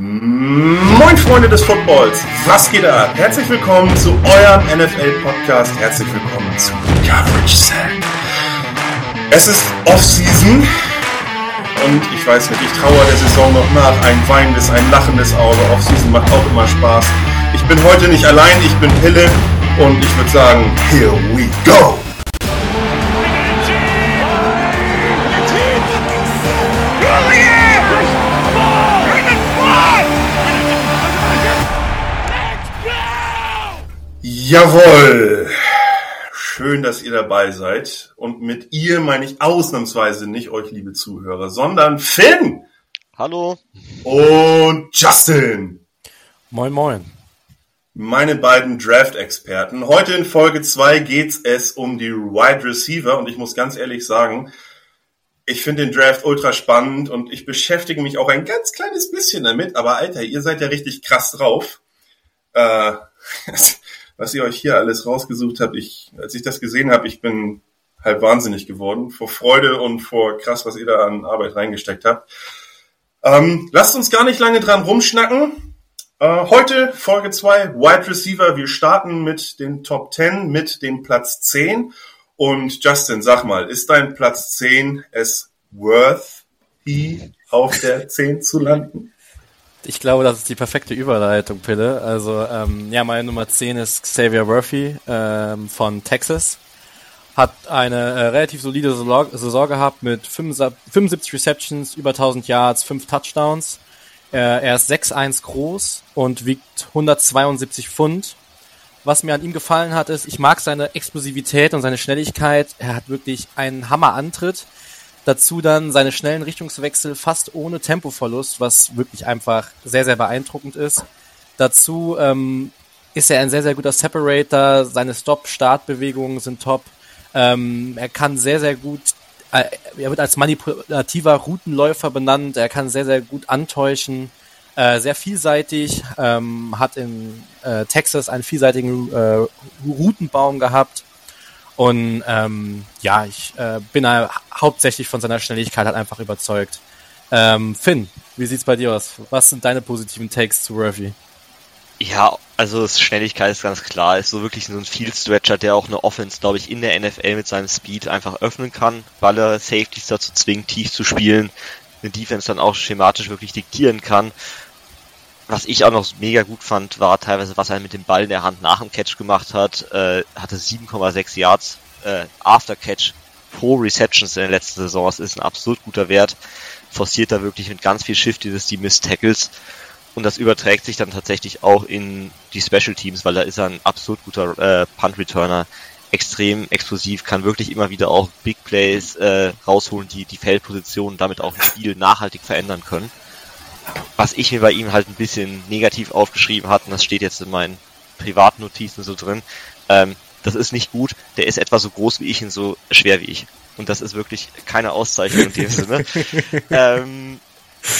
Moin Freunde des Footballs, was geht ab? Herzlich willkommen zu eurem NFL-Podcast. Herzlich willkommen zu Coverage Sack. Es ist Off-Season und ich weiß nicht, ich traue der Saison noch nach. Ein weinendes, ein lachendes Auge. Off-Season macht auch immer Spaß. Ich bin heute nicht allein, ich bin Pille und ich würde sagen, here we go! Jawohl! Schön, dass ihr dabei seid. Und mit ihr meine ich ausnahmsweise nicht euch, liebe Zuhörer, sondern Finn! Hallo! Und Justin! Moin, moin. Meine beiden Draft-Experten. Heute in Folge 2 geht es um die Wide Receiver und ich muss ganz ehrlich sagen, ich finde den Draft ultra spannend und ich beschäftige mich auch ein ganz kleines bisschen damit, aber Alter, ihr seid ja richtig krass drauf. Äh, was ihr euch hier alles rausgesucht habt. Ich, als ich das gesehen habe, ich bin halb wahnsinnig geworden vor Freude und vor krass, was ihr da an Arbeit reingesteckt habt. Ähm, lasst uns gar nicht lange dran rumschnacken. Äh, heute Folge 2, Wide Receiver. Wir starten mit den Top 10, mit dem Platz 10. Und Justin, sag mal, ist dein Platz 10 es worth, auf der 10 zu landen? Ich glaube, das ist die perfekte Überleitung, Pille. Also, ähm, ja, meine Nummer 10 ist Xavier Murphy ähm, von Texas. Hat eine äh, relativ solide Saison gehabt mit 75 Receptions, über 1000 Yards, 5 Touchdowns. Äh, er ist 6'1 groß und wiegt 172 Pfund. Was mir an ihm gefallen hat, ist, ich mag seine Explosivität und seine Schnelligkeit. Er hat wirklich einen Hammer-Antritt. Dazu dann seine schnellen Richtungswechsel fast ohne Tempoverlust, was wirklich einfach sehr, sehr beeindruckend ist. Dazu ähm, ist er ein sehr, sehr guter Separator. Seine Stop-Start-Bewegungen sind top. Ähm, er kann sehr, sehr gut, äh, er wird als manipulativer Routenläufer benannt. Er kann sehr, sehr gut antäuschen. Äh, sehr vielseitig, ähm, hat in äh, Texas einen vielseitigen äh, Routenbaum gehabt und ähm, ja, ich äh, bin halt hauptsächlich von seiner Schnelligkeit halt einfach überzeugt. Ähm, Finn, wie sieht's bei dir aus? Was sind deine positiven Takes zu Murphy? Ja, also Schnelligkeit ist ganz klar. Ist so wirklich so ein Field Stretcher, der auch eine Offense, glaube ich, in der NFL mit seinem Speed einfach öffnen kann, weil er Safeties dazu zwingt, tief zu spielen, eine Defense dann auch schematisch wirklich diktieren kann was ich auch noch mega gut fand, war teilweise, was er mit dem Ball in der Hand nach dem Catch gemacht hat. Äh, hatte 7,6 Yards äh, After Catch pro Receptions in der letzten Saison. Das ist ein absolut guter Wert. Forciert da wirklich mit ganz viel Shiftiness die Miss Tackles. Und das überträgt sich dann tatsächlich auch in die Special Teams, weil da ist er ein absolut guter äh, Punt Returner. Extrem explosiv, kann wirklich immer wieder auch Big Plays äh, rausholen, die die Feldposition damit auch ein Spiel nachhaltig verändern können was ich mir bei ihm halt ein bisschen negativ aufgeschrieben hatte, und das steht jetzt in meinen Privatnotizen so drin, ähm, das ist nicht gut, der ist etwa so groß wie ich und so schwer wie ich. Und das ist wirklich keine Auszeichnung in dem Sinne. ähm,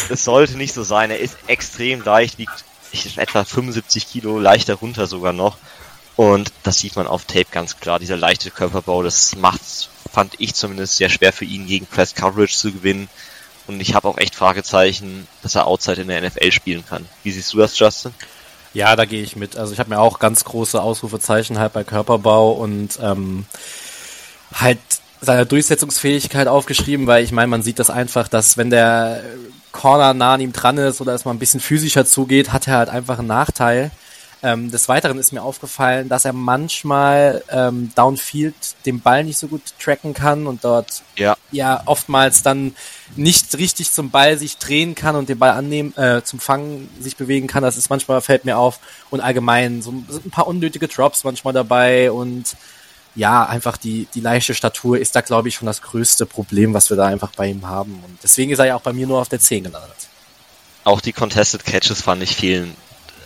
es sollte nicht so sein, er ist extrem leicht, wiegt etwa 75 Kilo, leichter runter sogar noch. Und das sieht man auf Tape ganz klar, dieser leichte Körperbau, das macht, fand ich zumindest sehr schwer für ihn gegen Press Coverage zu gewinnen. Und ich habe auch echt Fragezeichen, dass er Outside in der NFL spielen kann. Wie siehst du das, Justin? Ja, da gehe ich mit. Also ich habe mir auch ganz große Ausrufezeichen halt bei Körperbau und ähm, halt seine Durchsetzungsfähigkeit aufgeschrieben, weil ich meine, man sieht das einfach, dass wenn der Corner nah an ihm dran ist oder es mal ein bisschen physischer zugeht, hat er halt einfach einen Nachteil. Ähm, des Weiteren ist mir aufgefallen, dass er manchmal ähm, downfield den Ball nicht so gut tracken kann und dort ja, ja oftmals dann nicht richtig zum Ball sich drehen kann und den Ball annehmen, äh, zum Fangen sich bewegen kann. Das ist manchmal, fällt mir auf. Und allgemein so, sind ein paar unnötige Drops manchmal dabei und ja, einfach die, die leichte Statur ist da, glaube ich, schon das größte Problem, was wir da einfach bei ihm haben. Und deswegen ist er ja auch bei mir nur auf der 10 gelandet. Auch die Contested Catches fand ich vielen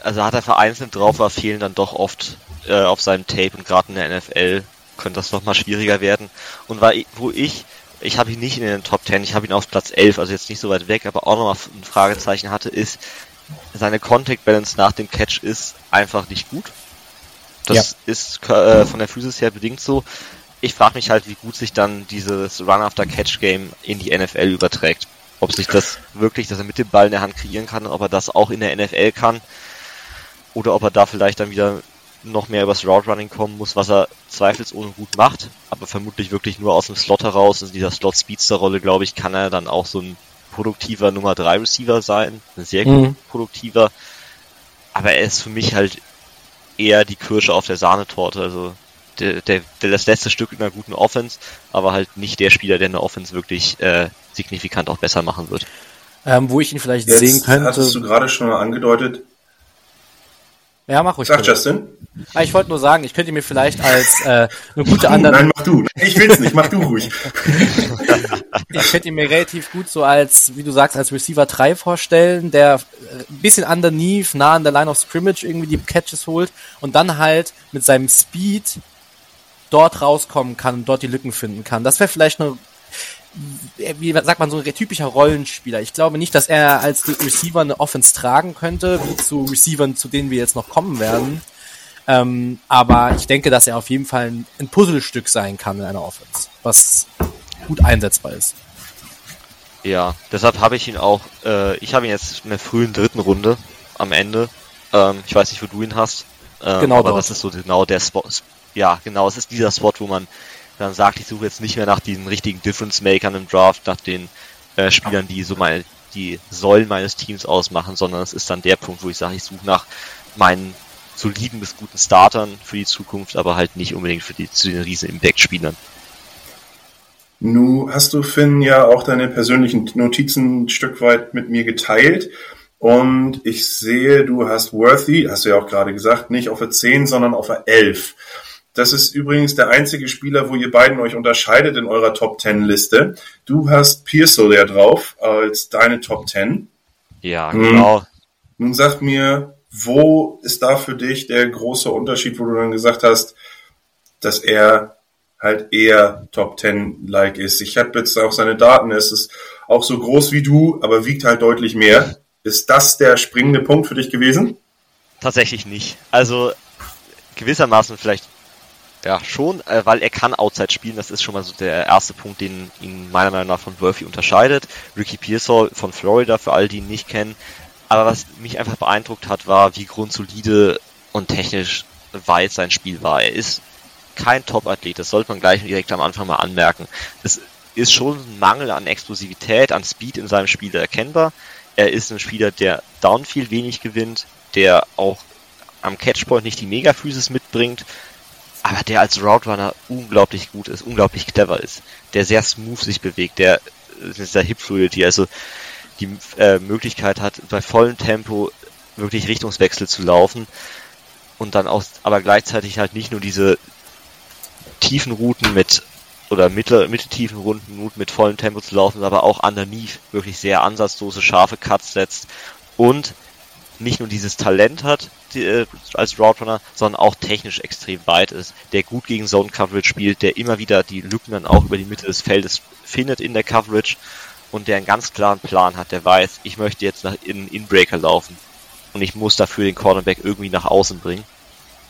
also hat er vereinzelt drauf, aber fehlen dann doch oft äh, auf seinem Tape und gerade in der NFL könnte das nochmal schwieriger werden. Und weil, wo ich, ich habe ihn nicht in den Top 10, ich habe ihn auf Platz 11, also jetzt nicht so weit weg, aber auch nochmal ein Fragezeichen hatte, ist, seine Contact Balance nach dem Catch ist einfach nicht gut. Das ja. ist äh, von der Physis her bedingt so. Ich frage mich halt, wie gut sich dann dieses Run-After-Catch-Game in die NFL überträgt. ob sich das wirklich, dass er mit dem Ball in der Hand kreieren kann, ob er das auch in der NFL kann oder ob er da vielleicht dann wieder noch mehr übers Route Running kommen muss, was er zweifelsohne gut macht, aber vermutlich wirklich nur aus dem Slot heraus, in dieser Slot Speedster Rolle, glaube ich, kann er dann auch so ein produktiver Nummer 3 Receiver sein, ein sehr mhm. produktiver, aber er ist für mich halt eher die Kirsche auf der Sahnetorte, also der, der, der das letzte Stück in einer guten Offense, aber halt nicht der Spieler, der eine Offense wirklich äh, signifikant auch besser machen wird. Ähm, wo ich ihn vielleicht Jetzt sehen könnte. Hattest du gerade schon mal angedeutet, ja, mach ruhig. Sag Justin. Ah, ich wollte nur sagen, ich könnte mir vielleicht als äh, eine gute andere. Nein, mach du. Ich will's nicht, mach du ruhig. ich könnte ihn mir relativ gut so als, wie du sagst, als Receiver 3 vorstellen, der ein bisschen underneath, nah an der Line of Scrimmage irgendwie die Catches holt und dann halt mit seinem Speed dort rauskommen kann und dort die Lücken finden kann. Das wäre vielleicht eine wie sagt man, so ein typischer Rollenspieler. Ich glaube nicht, dass er als Receiver eine Offense tragen könnte, wie zu Receivern, zu denen wir jetzt noch kommen werden. Ähm, aber ich denke, dass er auf jeden Fall ein, ein Puzzlestück sein kann in einer Offense, was gut einsetzbar ist. Ja, deshalb habe ich ihn auch, äh, ich habe ihn jetzt in der frühen dritten Runde am Ende. Ähm, ich weiß nicht, wo du ihn hast. Ähm, genau, aber dort. das ist so genau der Spot. Ja, genau, es ist dieser Spot, wo man dann sagt, ich suche jetzt nicht mehr nach diesen richtigen Difference-Makern im Draft, nach den äh, Spielern, die so meine, die Säulen meines Teams ausmachen, sondern es ist dann der Punkt, wo ich sage, ich suche nach meinen soliden bis guten Startern für die Zukunft, aber halt nicht unbedingt für die zu den riesen Impact-Spielern. Nu hast du, Finn, ja auch deine persönlichen Notizen ein Stück weit mit mir geteilt. Und ich sehe, du hast Worthy, hast du ja auch gerade gesagt, nicht auf der 10, sondern auf der 11. Das ist übrigens der einzige Spieler, wo ihr beiden euch unterscheidet in eurer Top 10 Liste. Du hast Pearso der drauf als deine Top 10. Ja, hm. genau. Hm. Nun sag mir, wo ist da für dich der große Unterschied, wo du dann gesagt hast, dass er halt eher Top 10 like ist. Ich habe jetzt auch seine Daten, es ist auch so groß wie du, aber wiegt halt deutlich mehr. Ist das der springende Punkt für dich gewesen? Tatsächlich nicht. Also gewissermaßen vielleicht ja, schon, äh, weil er kann Outside spielen. Das ist schon mal so der erste Punkt, den ihn meiner Meinung nach von Worthy unterscheidet. Ricky Pearsall von Florida, für all die ihn nicht kennen. Aber was mich einfach beeindruckt hat, war, wie grundsolide und technisch weit sein Spiel war. Er ist kein Top-Athlet, das sollte man gleich direkt am Anfang mal anmerken. Es ist schon ein Mangel an Explosivität, an Speed in seinem Spiel erkennbar. Er ist ein Spieler, der Downfield wenig gewinnt, der auch am Catchpoint nicht die Megaphysis mitbringt, aber der als Route Runner unglaublich gut ist, unglaublich clever ist, der sehr smooth sich bewegt, der dieser Hip Fluidity, also die äh, Möglichkeit hat, bei vollem Tempo wirklich Richtungswechsel zu laufen und dann auch, aber gleichzeitig halt nicht nur diese tiefen Routen mit oder mittel, mitteltiefen Runden mit vollem Tempo zu laufen, aber auch underneath wirklich sehr ansatzlose, scharfe Cuts setzt und nicht nur dieses Talent hat die, äh, als Route Runner, sondern auch technisch extrem weit ist, der gut gegen Zone Coverage spielt, der immer wieder die Lücken dann auch über die Mitte des Feldes findet in der Coverage und der einen ganz klaren Plan hat, der weiß, ich möchte jetzt nach in Inbreaker laufen und ich muss dafür den Cornerback irgendwie nach außen bringen.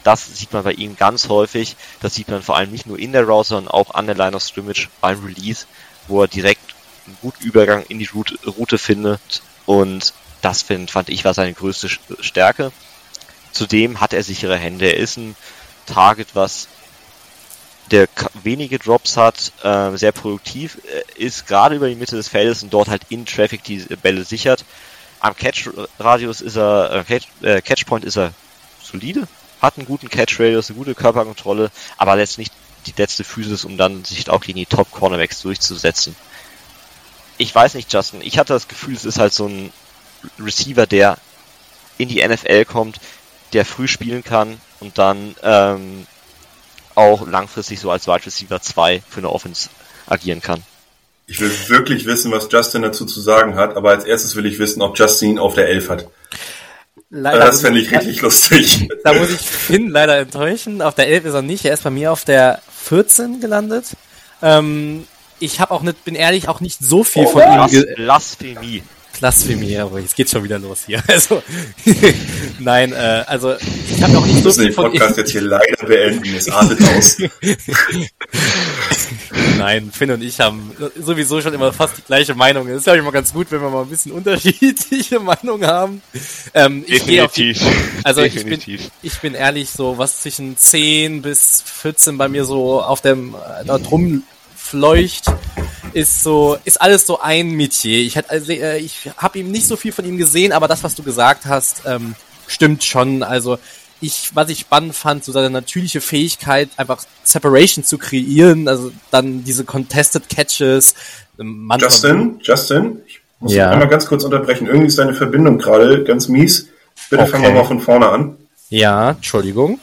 Das sieht man bei ihm ganz häufig. Das sieht man vor allem nicht nur in der Route, sondern auch an der Line of Scrimmage beim Release, wo er direkt einen guten Übergang in die Route, Route findet und das find, fand ich war seine größte Stärke. Zudem hat er sichere Hände. Er ist ein Target, was der wenige Drops hat, äh, sehr produktiv, äh, ist gerade über die Mitte des Feldes und dort halt in Traffic die Bälle sichert. Am Catch-Radius ist er, äh, äh, Catchpoint ist er solide, hat einen guten Catch-Radius, eine gute Körperkontrolle, aber lässt nicht die letzte Physis, um dann sich auch gegen die Top-Cornerbacks durchzusetzen. Ich weiß nicht, Justin, ich hatte das Gefühl, es ist halt so ein Receiver, der in die NFL kommt, der früh spielen kann und dann ähm, auch langfristig so als Wide Receiver 2 für eine Offense agieren kann. Ich will wirklich wissen, was Justin dazu zu sagen hat, aber als erstes will ich wissen, ob Justin auf der 11 hat. Leider das fände ich richtig lustig. Da muss ich Finn leider enttäuschen. Auf der 11 ist er nicht. Er ist bei mir auf der 14 gelandet. Ähm, ich habe auch nicht, bin ehrlich, auch nicht so viel oh, von ihm. Blasphemie. Blasphemie, aber jetzt geht's schon wieder los hier. Also, nein, äh, also ich habe auch nicht so viel den Podcast jetzt hier leider beenden, es artet aus. nein, Finn und ich haben sowieso schon immer fast die gleiche Meinung. Es ist ja immer ganz gut, wenn wir mal ein bisschen unterschiedliche Meinungen haben. Ähm, ich Definitiv. Die, also Definitiv. Ich, bin, ich bin ehrlich, so was zwischen 10 bis 14 bei mir so auf dem äh, da drum fleucht, ist so, ist alles so ein Metier. Ich, hat, also, äh, ich habe ihm nicht so viel von ihm gesehen, aber das, was du gesagt hast, ähm, stimmt schon. Also ich, was ich spannend fand, so seine natürliche Fähigkeit, einfach Separation zu kreieren, also dann diese Contested Catches. Ähm, Justin, Justin, ich muss ja. einmal ganz kurz unterbrechen. Irgendwie ist deine Verbindung gerade ganz mies. Bitte okay. fangen wir mal von vorne an. Ja, Entschuldigung.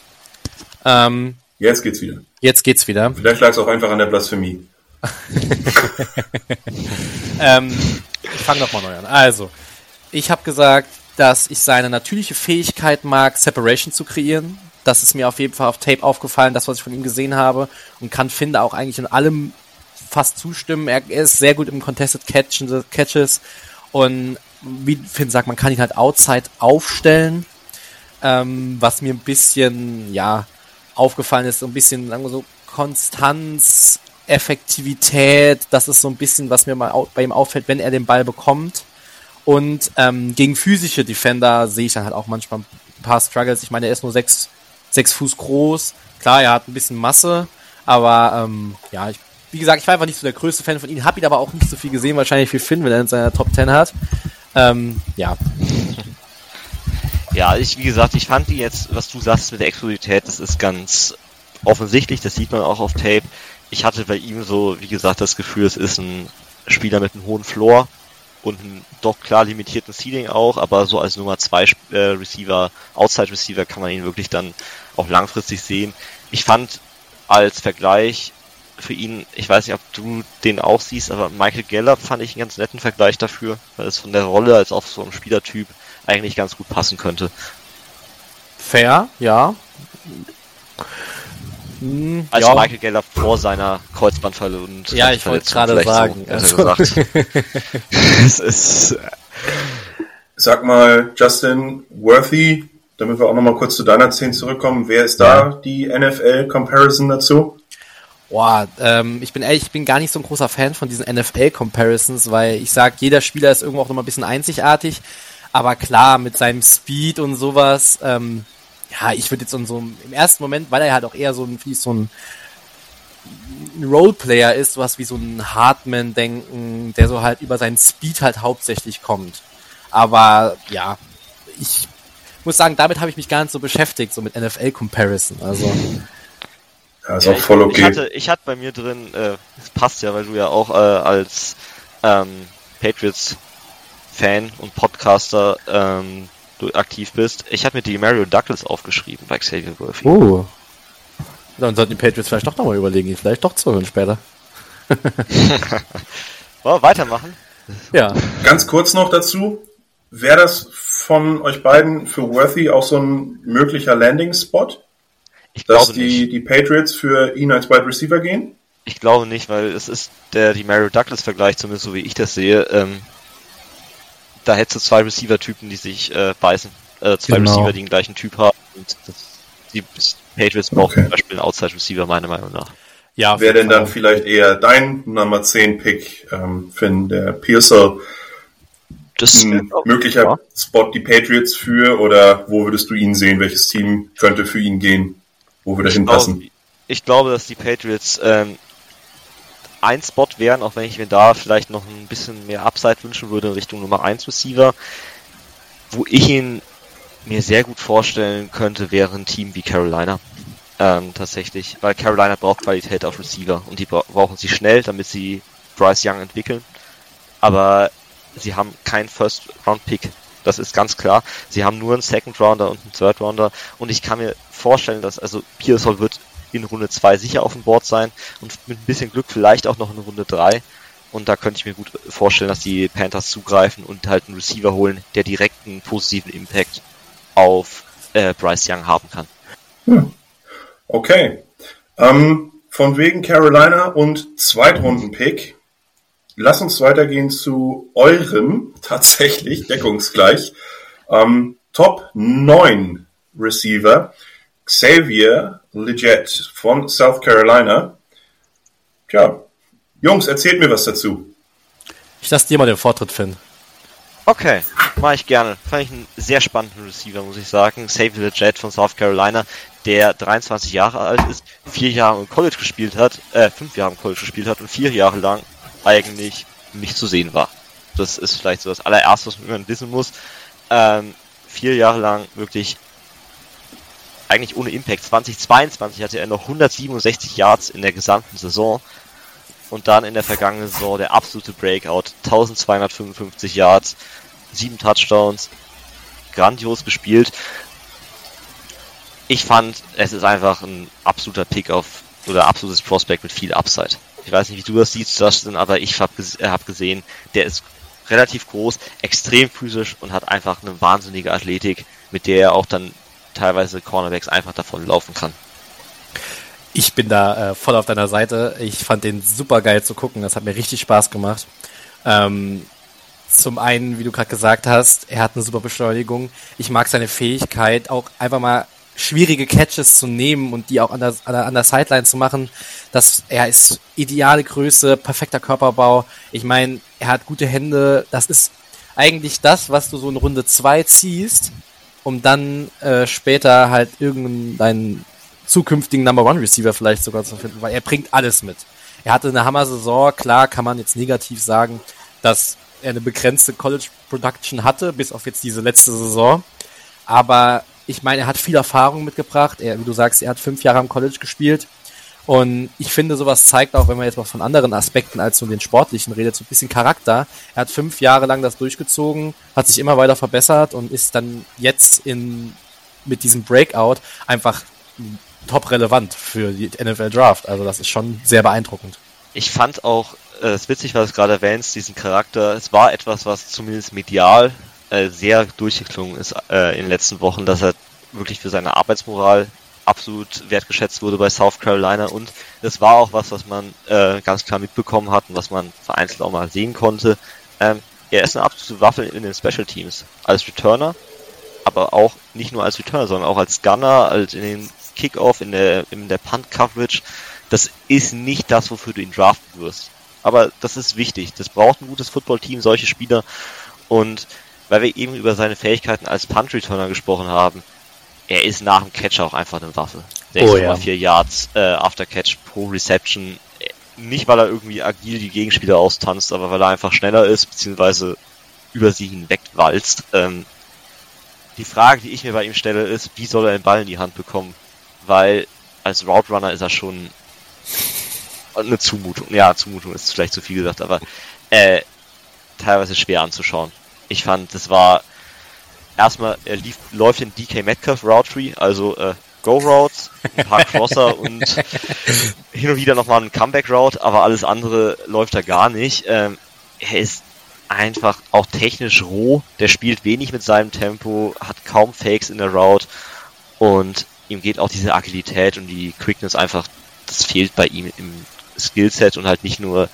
Ähm, jetzt geht's wieder. Jetzt geht's wieder. Vielleicht lag es auch einfach an der Blasphemie. ähm, ich fange nochmal neu an. Also, ich habe gesagt, dass ich seine natürliche Fähigkeit mag, Separation zu kreieren. Das ist mir auf jeden Fall auf Tape aufgefallen, das, was ich von ihm gesehen habe. Und kann, finde, auch eigentlich in allem fast zustimmen. Er, ist sehr gut im Contested Catches. Und wie Finn sagt, man kann ihn halt outside aufstellen. Ähm, was mir ein bisschen, ja, aufgefallen ist, so ein bisschen, sagen wir so, Konstanz Effektivität, das ist so ein bisschen, was mir mal bei ihm auffällt, wenn er den Ball bekommt. Und ähm, gegen physische Defender sehe ich dann halt auch manchmal ein paar Struggles. Ich meine, er ist nur sechs, sechs Fuß groß. Klar, er hat ein bisschen Masse, aber ähm, ja, ich, wie gesagt, ich war einfach nicht so der größte Fan von ihm, habe ihn aber auch nicht so viel gesehen, wahrscheinlich wie Finn, wenn er in seiner Top 10 hat. Ähm, ja. Ja, ich, wie gesagt, ich fand die jetzt, was du sagst mit der Explosivität, das ist ganz offensichtlich, das sieht man auch auf Tape ich hatte bei ihm so, wie gesagt, das Gefühl, es ist ein Spieler mit einem hohen Floor und einem doch klar limitierten Ceiling auch, aber so als Nummer 2 äh, Receiver, Outside Receiver kann man ihn wirklich dann auch langfristig sehen. Ich fand als Vergleich für ihn, ich weiß nicht, ob du den auch siehst, aber Michael Gallup fand ich einen ganz netten Vergleich dafür, weil es von der Rolle als auch so ein Spielertyp eigentlich ganz gut passen könnte. Fair, ja. Hm, als ja. Michael Geller vor seiner Kreuzbandverletzung. Ja, ich wollte gerade sagen. So, also. es ist. Sag mal, Justin Worthy, damit wir auch nochmal kurz zu deiner 10 zurückkommen, wer ist da ja. die NFL-Comparison dazu? Boah, ähm, ich bin ehrlich, ich bin gar nicht so ein großer Fan von diesen NFL-Comparisons, weil ich sag, jeder Spieler ist irgendwo auch nochmal ein bisschen einzigartig. Aber klar, mit seinem Speed und sowas, ähm, ja, ich würde jetzt so, so im ersten Moment, weil er halt auch eher so ein, wie so ein, Roleplayer ist, sowas wie so ein Hartman-Denken, der so halt über seinen Speed halt hauptsächlich kommt. Aber ja, ich muss sagen, damit habe ich mich gar nicht so beschäftigt, so mit NFL-Comparison. Also. Ja, ist auch voll okay. Ich hatte, ich hatte bei mir drin, äh, das passt ja, weil du ja auch äh, als ähm, Patriots-Fan und Podcaster ähm, du aktiv bist. Ich habe mir die Mario Douglas aufgeschrieben bei Xavier Worthy. Oh. Dann sollten die Patriots vielleicht doch nochmal überlegen, ihn vielleicht doch zu hören später. Wollen wir weitermachen? Ja. Ganz kurz noch dazu. Wäre das von euch beiden für Worthy auch so ein möglicher Landing-Spot? Ich dass glaube die, nicht. die Patriots für ihn als Wide Receiver gehen? Ich glaube nicht, weil es ist der die Mario Douglas Vergleich, zumindest so wie ich das sehe. Ähm, da hättest du zwei Receiver-Typen, die sich äh, beißen. Äh, zwei genau. Receiver, die den gleichen Typ haben. Und das, die Patriots brauchen okay. zum Beispiel einen Outside-Receiver, meiner Meinung nach. Ja, Wäre denn dann vielleicht eher dein Nummer 10 Pick, ähm, Finn, der Pearsall, das ein möglicher ja. Spot die Patriots für oder wo würdest du ihn sehen? Welches Team könnte für ihn gehen? Wo würde er hinpassen? ich glaube, dass die Patriots ähm, ein Spot wären, auch wenn ich mir da vielleicht noch ein bisschen mehr Upside wünschen würde in Richtung Nummer 1 Receiver. Wo ich ihn mir sehr gut vorstellen könnte, wäre ein Team wie Carolina. Ähm, tatsächlich, weil Carolina braucht Qualität auf Receiver und die brauchen sie schnell, damit sie Bryce Young entwickeln. Aber sie haben keinen First Round Pick. Das ist ganz klar. Sie haben nur einen Second Rounder und einen Third Rounder und ich kann mir vorstellen, dass also Pearsall wird in Runde 2 sicher auf dem Board sein und mit ein bisschen Glück vielleicht auch noch in Runde 3. Und da könnte ich mir gut vorstellen, dass die Panthers zugreifen und halt einen Receiver holen, der direkt einen positiven Impact auf äh, Bryce Young haben kann. Hm. Okay. Ähm, von wegen Carolina und Zweitrunden-Pick. lass uns weitergehen zu eurem, tatsächlich deckungsgleich, ähm, Top 9 Receiver, Xavier Leggett von South Carolina. Tja, Jungs, erzählt mir was dazu. Ich lasse dir mal den Vortritt, Finn. Okay, mache ich gerne. Fand ich einen sehr spannenden Receiver, muss ich sagen. Xavier Leggett von South Carolina, der 23 Jahre alt ist, vier Jahre im College gespielt hat, äh, fünf Jahre im College gespielt hat und vier Jahre lang eigentlich nicht zu sehen war. Das ist vielleicht so das allererste, was man wissen muss. Ähm, vier Jahre lang wirklich eigentlich ohne Impact. 2022 hatte er noch 167 Yards in der gesamten Saison und dann in der vergangenen Saison der absolute Breakout. 1255 Yards, sieben Touchdowns, grandios gespielt. Ich fand, es ist einfach ein absoluter Pick auf oder absolutes Prospect mit viel Upside. Ich weiß nicht, wie du das siehst, Justin, aber ich habe ges hab gesehen, der ist relativ groß, extrem physisch und hat einfach eine wahnsinnige Athletik, mit der er auch dann teilweise Cornerbacks einfach davon laufen kann. Ich bin da äh, voll auf deiner Seite. Ich fand den super geil zu gucken. Das hat mir richtig Spaß gemacht. Ähm, zum einen, wie du gerade gesagt hast, er hat eine super Beschleunigung. Ich mag seine Fähigkeit, auch einfach mal schwierige Catches zu nehmen und die auch an der, an der, an der Sideline zu machen. Das, er ist ideale Größe, perfekter Körperbau. Ich meine, er hat gute Hände. Das ist eigentlich das, was du so in Runde 2 ziehst, um dann äh, später halt irgendeinen zukünftigen Number One Receiver vielleicht sogar zu finden, weil er bringt alles mit. Er hatte eine Hammer-Saison, klar kann man jetzt negativ sagen, dass er eine begrenzte College Production hatte, bis auf jetzt diese letzte Saison. Aber ich meine, er hat viel Erfahrung mitgebracht. Er, wie du sagst, er hat fünf Jahre am College gespielt. Und ich finde, sowas zeigt auch, wenn man jetzt mal von anderen Aspekten als nur den sportlichen redet, so ein bisschen Charakter. Er hat fünf Jahre lang das durchgezogen, hat sich immer weiter verbessert und ist dann jetzt in, mit diesem Breakout einfach top relevant für die NFL Draft. Also das ist schon sehr beeindruckend. Ich fand auch, äh, es äh, witzig, was du gerade erwähnst, diesen Charakter. Es war etwas, was zumindest medial äh, sehr durchgeklungen ist äh, in den letzten Wochen, dass er wirklich für seine Arbeitsmoral absolut wertgeschätzt wurde bei South Carolina und das war auch was, was man äh, ganz klar mitbekommen hat und was man vereinzelt auch mal sehen konnte. Ähm, er ist eine absolute Waffe in den Special Teams als Returner, aber auch nicht nur als Returner, sondern auch als Gunner, als in den Kickoff, in der in der Punt Coverage. Das ist nicht das, wofür du ihn draften wirst. Aber das ist wichtig. Das braucht ein gutes Footballteam, solche Spieler. Und weil wir eben über seine Fähigkeiten als Punt-Returner gesprochen haben, er ist nach dem Catch auch einfach eine Waffe. 6,4 oh, ja. Yards äh, after Catch pro Reception. Nicht, weil er irgendwie agil die Gegenspieler austanzt, aber weil er einfach schneller ist, beziehungsweise über sie hinweg walzt. Ähm, die Frage, die ich mir bei ihm stelle, ist, wie soll er den Ball in die Hand bekommen? Weil als Route Runner ist er schon eine Zumutung. Ja, Zumutung ist vielleicht zu viel gesagt, aber äh, teilweise schwer anzuschauen ich fand, das war erstmal, er lief, läuft den DK Metcalf Route also äh, Go Routes, ein paar Crosser und hin und wieder nochmal ein Comeback Route, aber alles andere läuft da gar nicht. Ähm, er ist einfach auch technisch roh, der spielt wenig mit seinem Tempo, hat kaum Fakes in der Route und ihm geht auch diese Agilität und die Quickness einfach, das fehlt bei ihm im Skillset und halt nicht nur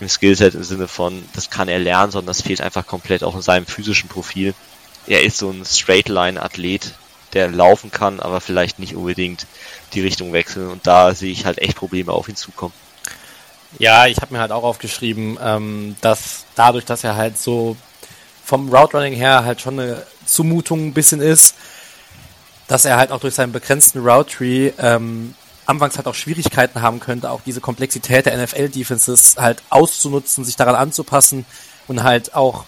im Skillset im Sinne von, das kann er lernen, sondern das fehlt einfach komplett auch in seinem physischen Profil. Er ist so ein Straight-Line-Athlet, der laufen kann, aber vielleicht nicht unbedingt die Richtung wechseln. Und da sehe ich halt echt Probleme auf ihn zukommen. Ja, ich habe mir halt auch aufgeschrieben, ähm, dass dadurch, dass er halt so vom Route Running her halt schon eine Zumutung ein bisschen ist, dass er halt auch durch seinen begrenzten Route Tree ähm, anfangs halt auch Schwierigkeiten haben könnte, auch diese Komplexität der NFL-Defenses halt auszunutzen, sich daran anzupassen und halt auch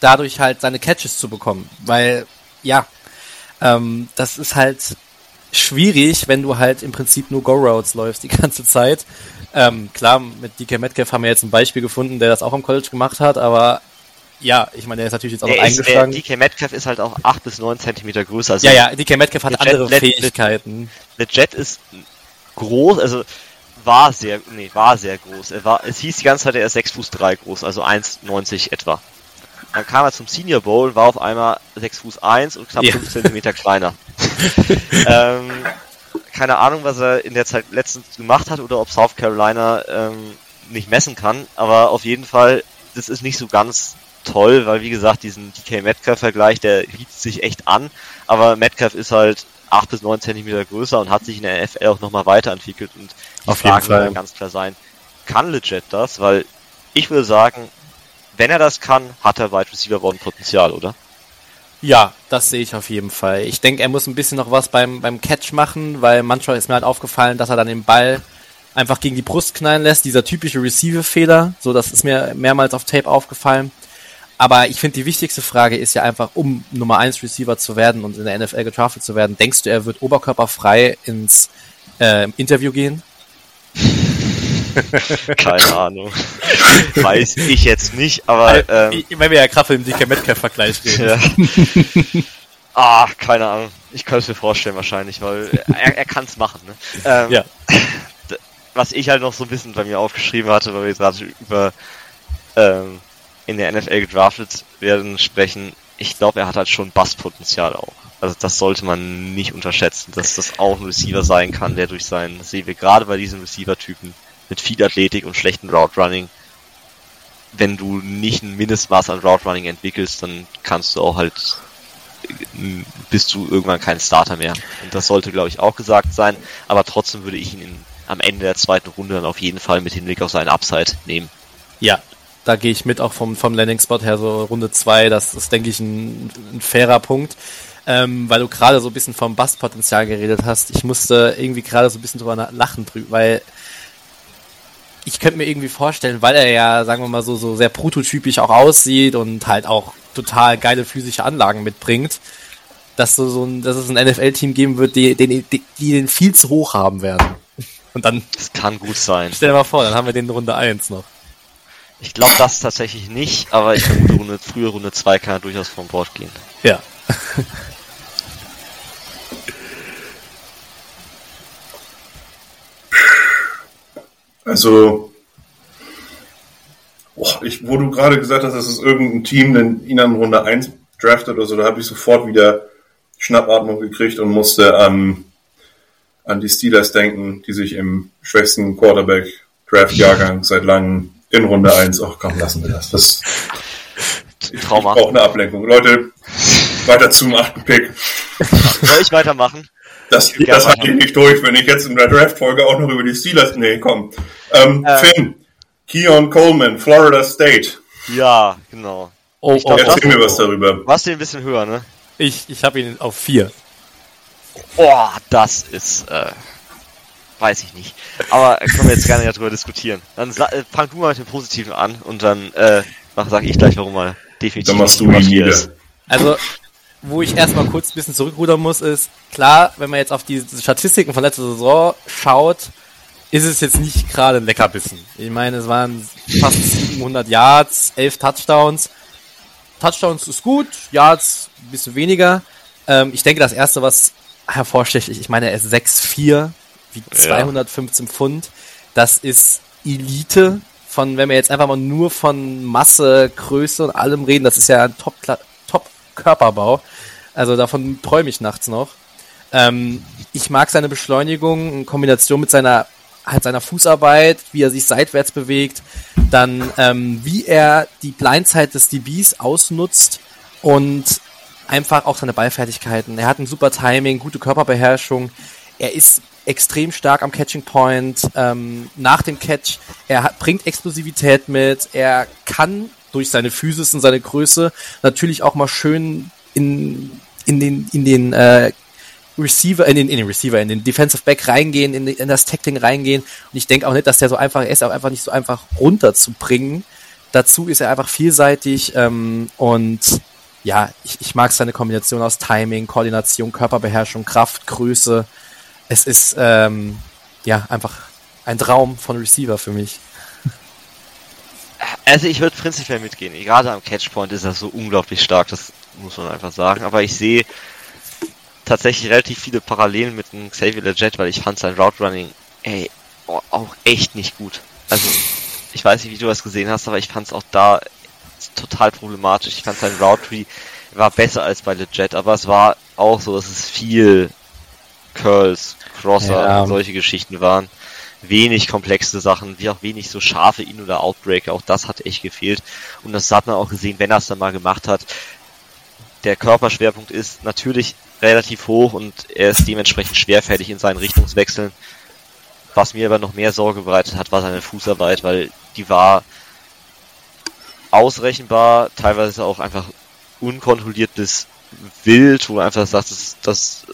dadurch halt seine Catches zu bekommen. Weil, ja, ähm, das ist halt schwierig, wenn du halt im Prinzip nur Go-Routes läufst die ganze Zeit. Ähm, klar, mit DK Metcalf haben wir jetzt ein Beispiel gefunden, der das auch im College gemacht hat, aber ja, ich meine, der ist natürlich jetzt auch der noch ist, eingeschlagen. Der DK Metcalf ist halt auch 8 bis 9 Zentimeter größer. Also ja, ja, DK Metcalf hat andere Jet, Fähigkeiten. Der Jet ist groß, also war sehr, nee, war sehr groß. Er war, es hieß die ganze Zeit, er ist 6 Fuß 3 groß, also 1,90 etwa. Dann kam er zum Senior Bowl, war auf einmal 6 Fuß 1 und knapp ja. 5 Zentimeter kleiner. ähm, keine Ahnung, was er in der Zeit letztens gemacht hat oder ob South Carolina ähm, nicht messen kann, aber auf jeden Fall, das ist nicht so ganz toll, weil wie gesagt, diesen DK Metcalf-Vergleich, der bietet sich echt an, aber Metcalf ist halt 8 bis 9 Zentimeter größer und hat sich in der NFL auch nochmal weiterentwickelt und die Auf Frage jeden Fall. ganz klar sein, kann Legit das? Weil ich würde sagen, wenn er das kann, hat er Wide Receiver One Potenzial, oder? Ja, das sehe ich auf jeden Fall. Ich denke, er muss ein bisschen noch was beim, beim Catch machen, weil manchmal ist mir halt aufgefallen, dass er dann den Ball einfach gegen die Brust knallen lässt. Dieser typische Receive-Fehler. So, das ist mir mehrmals auf Tape aufgefallen. Aber ich finde, die wichtigste Frage ist ja einfach, um Nummer 1 Receiver zu werden und in der NFL getraftet zu werden, denkst du, er wird oberkörperfrei ins äh, Interview gehen? Keine Ahnung. Weiß ich jetzt nicht, aber ähm, Ich- Wenn wir ja gerade dem DK Metcalf-Vergleich reden. ja. Ah, keine Ahnung. Ich kann es mir vorstellen wahrscheinlich, weil er, er kann es machen. Ne? Ähm, Ja. Was ich halt noch so ein bisschen bei mir aufgeschrieben hatte, weil wir gerade über ähm, in der NFL gedraftet werden sprechen, ich glaube, er hat halt schon Basspotenzial auch. Also das sollte man nicht unterschätzen, dass das auch ein Receiver sein kann, der durch seinen, wir gerade bei diesen Receiver-Typen mit viel Athletik und schlechten Route Running, wenn du nicht ein Mindestmaß an Route Running entwickelst, dann kannst du auch halt äh, bist du irgendwann kein Starter mehr. Und das sollte, glaube ich, auch gesagt sein. Aber trotzdem würde ich ihn in, am Ende der zweiten Runde dann auf jeden Fall mit Hinblick auf seinen Upside nehmen. Ja, da gehe ich mit, auch vom, vom Landing-Spot her, so Runde 2, das ist, denke ich, ein, ein fairer Punkt. Ähm, weil du gerade so ein bisschen vom Bastpotenzial geredet hast. Ich musste irgendwie gerade so ein bisschen drüber lachen weil ich könnte mir irgendwie vorstellen, weil er ja, sagen wir mal so, so sehr prototypisch auch aussieht und halt auch total geile physische Anlagen mitbringt, dass, so, so ein, dass es ein NFL-Team geben wird, die, die, die, die den viel zu hoch haben werden. Und dann, Das kann gut sein. stell dir mal vor, dann haben wir den in Runde 1 noch. Ich glaube das tatsächlich nicht, aber ich vermute, Runde, frühe Runde 2 kann er durchaus vom Bord gehen. Ja. Also, boah, ich, wo du gerade gesagt hast, dass es irgendein Team den ihn an Runde 1 draftet oder so, da habe ich sofort wieder Schnappatmung gekriegt und musste an, an die Steelers denken, die sich im schwächsten Quarterback-Draft-Jahrgang seit langem in Runde 1, ach komm, lassen wir das. Das ich Trauma. brauche eine Ablenkung. Leute, weiter zum achten Pick. Soll ich weitermachen? Das, das halte ich nicht durch, wenn ich jetzt in der Draft-Folge auch noch über die Steelers. Nee, komm. Ähm, Äh. Finn, Keon Coleman, Florida State. Ja, genau. Oh, Ich glaub, oh, Erzähl mir was darüber. Warst du ein bisschen höher, ne? Ich, ich habe ihn auf 4. Boah, das ist, äh, weiß ich nicht. Aber können wir jetzt gerne darüber diskutieren. Dann äh, fang du mal mit dem Positiven an und dann, äh, sag ich gleich, warum er definitiv Dann machst du ihn ist. Also, wo ich erstmal kurz ein bisschen zurückrudern muss, ist, klar, wenn man jetzt auf die Statistiken von letzter Saison schaut, ist es jetzt nicht gerade ein Leckerbissen. Ich meine, es waren fast 700 Yards, 11 Touchdowns. Touchdowns ist gut, Yards ein bisschen weniger. Ähm, ich denke, das erste, was hervorsticht, ich meine, er ist 6'4, wiegt Ja. 215 Pfund. Das ist Elite von, wenn wir jetzt einfach mal nur von Masse, Größe und allem reden, das ist ja ein Top, Top. Also davon träume ich nachts noch. Ähm, ich mag seine Beschleunigung in Kombination mit seiner halt seiner Fußarbeit, wie er sich seitwärts bewegt, dann ähm, wie er die Blindside des DBs ausnutzt und einfach auch seine Ballfertigkeiten. Er hat ein super Timing, gute Körperbeherrschung. Er ist extrem stark am Catching Point. Ähm, nach dem Catch, er hat, bringt Explosivität mit. Er kann durch seine Physis und seine Größe natürlich auch mal schön in, in den, in den äh, Receiver, in den, in den Receiver, in den Defensive Back reingehen, in, in das Tackling reingehen. Und ich denke auch nicht, dass der so einfach, ist auch einfach nicht so einfach runterzubringen. Dazu ist er einfach vielseitig ähm, und ja, ich, ich mag seine Kombination aus Timing, Koordination, Körperbeherrschung, Kraft, Größe. Es ist ähm, ja einfach ein Traum von Receiver für mich. Also ich würde prinzipiell mitgehen. Gerade am Catchpoint ist er so unglaublich stark, das muss man einfach sagen. Aber ich sehe tatsächlich relativ viele Parallelen mit dem Xavier Legend, weil ich fand sein Route Running ey, auch echt nicht gut. Also ich weiß nicht, wie du das gesehen hast, aber ich fand es auch da total problematisch. Ich fand sein Route Tree war besser als bei Legit, aber es war auch so, dass es viel Curls, Crosser Ja. und solche Geschichten waren. wenig komplexe Sachen, wie auch wenig so scharfe In- oder Outbreaker. Auch das hat echt gefehlt. Und das hat man auch gesehen, wenn er es dann mal gemacht hat. Der Körperschwerpunkt ist natürlich relativ hoch und er ist dementsprechend schwerfällig in seinen Richtungswechseln. Was mir aber noch mehr Sorge bereitet hat, war seine Fußarbeit, weil die war ausrechenbar, teilweise auch einfach unkontrolliert bis wild, wo man einfach sagt, das, das,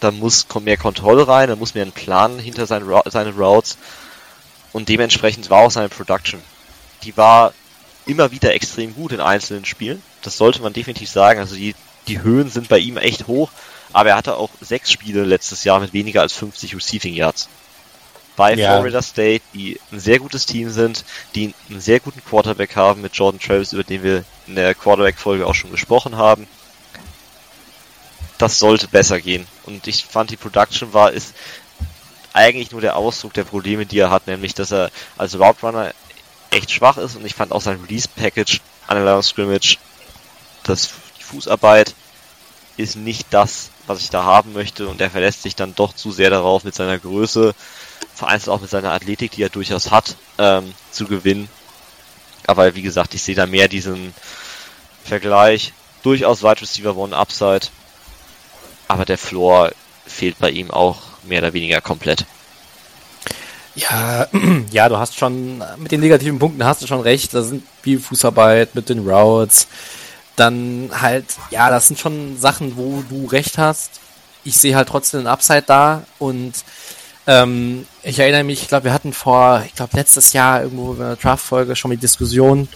da muss mehr Kontrolle rein, da muss mehr ein Plan hinter seinen, seine Routes und dementsprechend war auch seine Production. Die war immer wieder extrem gut in einzelnen Spielen, das sollte man definitiv sagen, also die, die Höhen sind bei ihm echt hoch, aber er hatte auch sechs Spiele letztes Jahr mit weniger als 50 Receiving Yards bei ja. Florida State, die ein sehr gutes Team sind, die einen sehr guten Quarterback haben mit Jordan Travis, über den wir in der Quarterback-Folge auch schon gesprochen haben. Das sollte besser gehen. Und ich fand, die Production war, ist eigentlich nur der Ausdruck der Probleme, die er hat, nämlich, dass er als Route Runner echt schwach ist und ich fand auch sein Release Package an der Scrimmage, das, die Fußarbeit ist nicht das, was ich da haben möchte und er verlässt sich dann doch zu sehr darauf mit seiner Größe vereinzelt auch mit seiner Athletik, die er durchaus hat, ähm, zu gewinnen. Aber wie gesagt, ich sehe da mehr diesen Vergleich. Durchaus Wide Receiver One Upside. Aber der Floor fehlt bei ihm auch mehr oder weniger komplett. Ja, ja, du hast schon, mit den negativen Punkten hast du schon recht. Da sind viel Fußarbeit mit den Routes. Dann halt, ja, das sind schon Sachen, wo du recht hast. Ich sehe halt trotzdem einen Upside da und ähm, ich erinnere mich, ich glaube, wir hatten vor, ich glaube, letztes Jahr irgendwo in der Draft-Folge schon die Diskussion.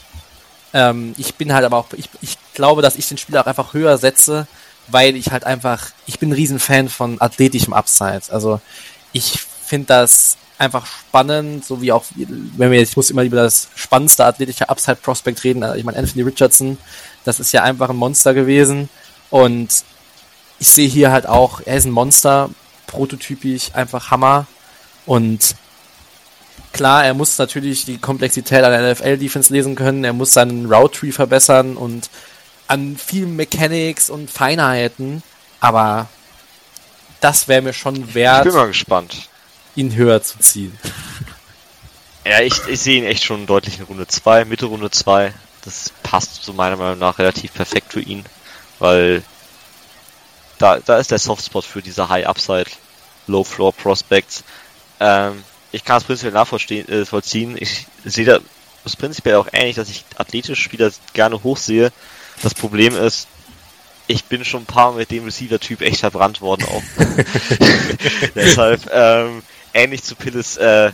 Ähm, ich bin halt aber auch, ich, ich glaube, dass ich den Spieler auch einfach höher setze, weil ich halt einfach, ich bin ein Riesenfan von athletischem Upside. Also ich finde das einfach spannend, so wie auch, wenn wir jetzt, ich muss immer über das spannendste athletische Upside-Prospect reden. Also ich meine, Anthony Richardson, das ist ja einfach ein Monster gewesen. Und ich sehe hier halt auch, er ist ein Monster, prototypisch einfach Hammer. Und klar, er muss natürlich die Komplexität an der NFL-Defense lesen können, er muss seinen Route Tree verbessern und an vielen Mechanics und Feinheiten, aber das wäre mir schon wert. Ich bin mal gespannt. Ihn höher zu ziehen. Ja, ich, ich sehe ihn echt schon deutlich in Runde 2, Mitte Runde 2. Das passt so meiner Meinung nach relativ perfekt für ihn, weil da, da ist der Softspot für diese High Upside, Low Floor Prospects. Ähm, ich kann es prinzipiell nachvollziehen. Äh, ich sehe das prinzipiell auch ähnlich, dass ich athletische Spieler gerne hochsehe. Das Problem ist, ich bin schon ein paar Mal mit dem Receiver-Typ echt verbrannt worden auch. Deshalb, ähm, ähnlich zu Pilles äh,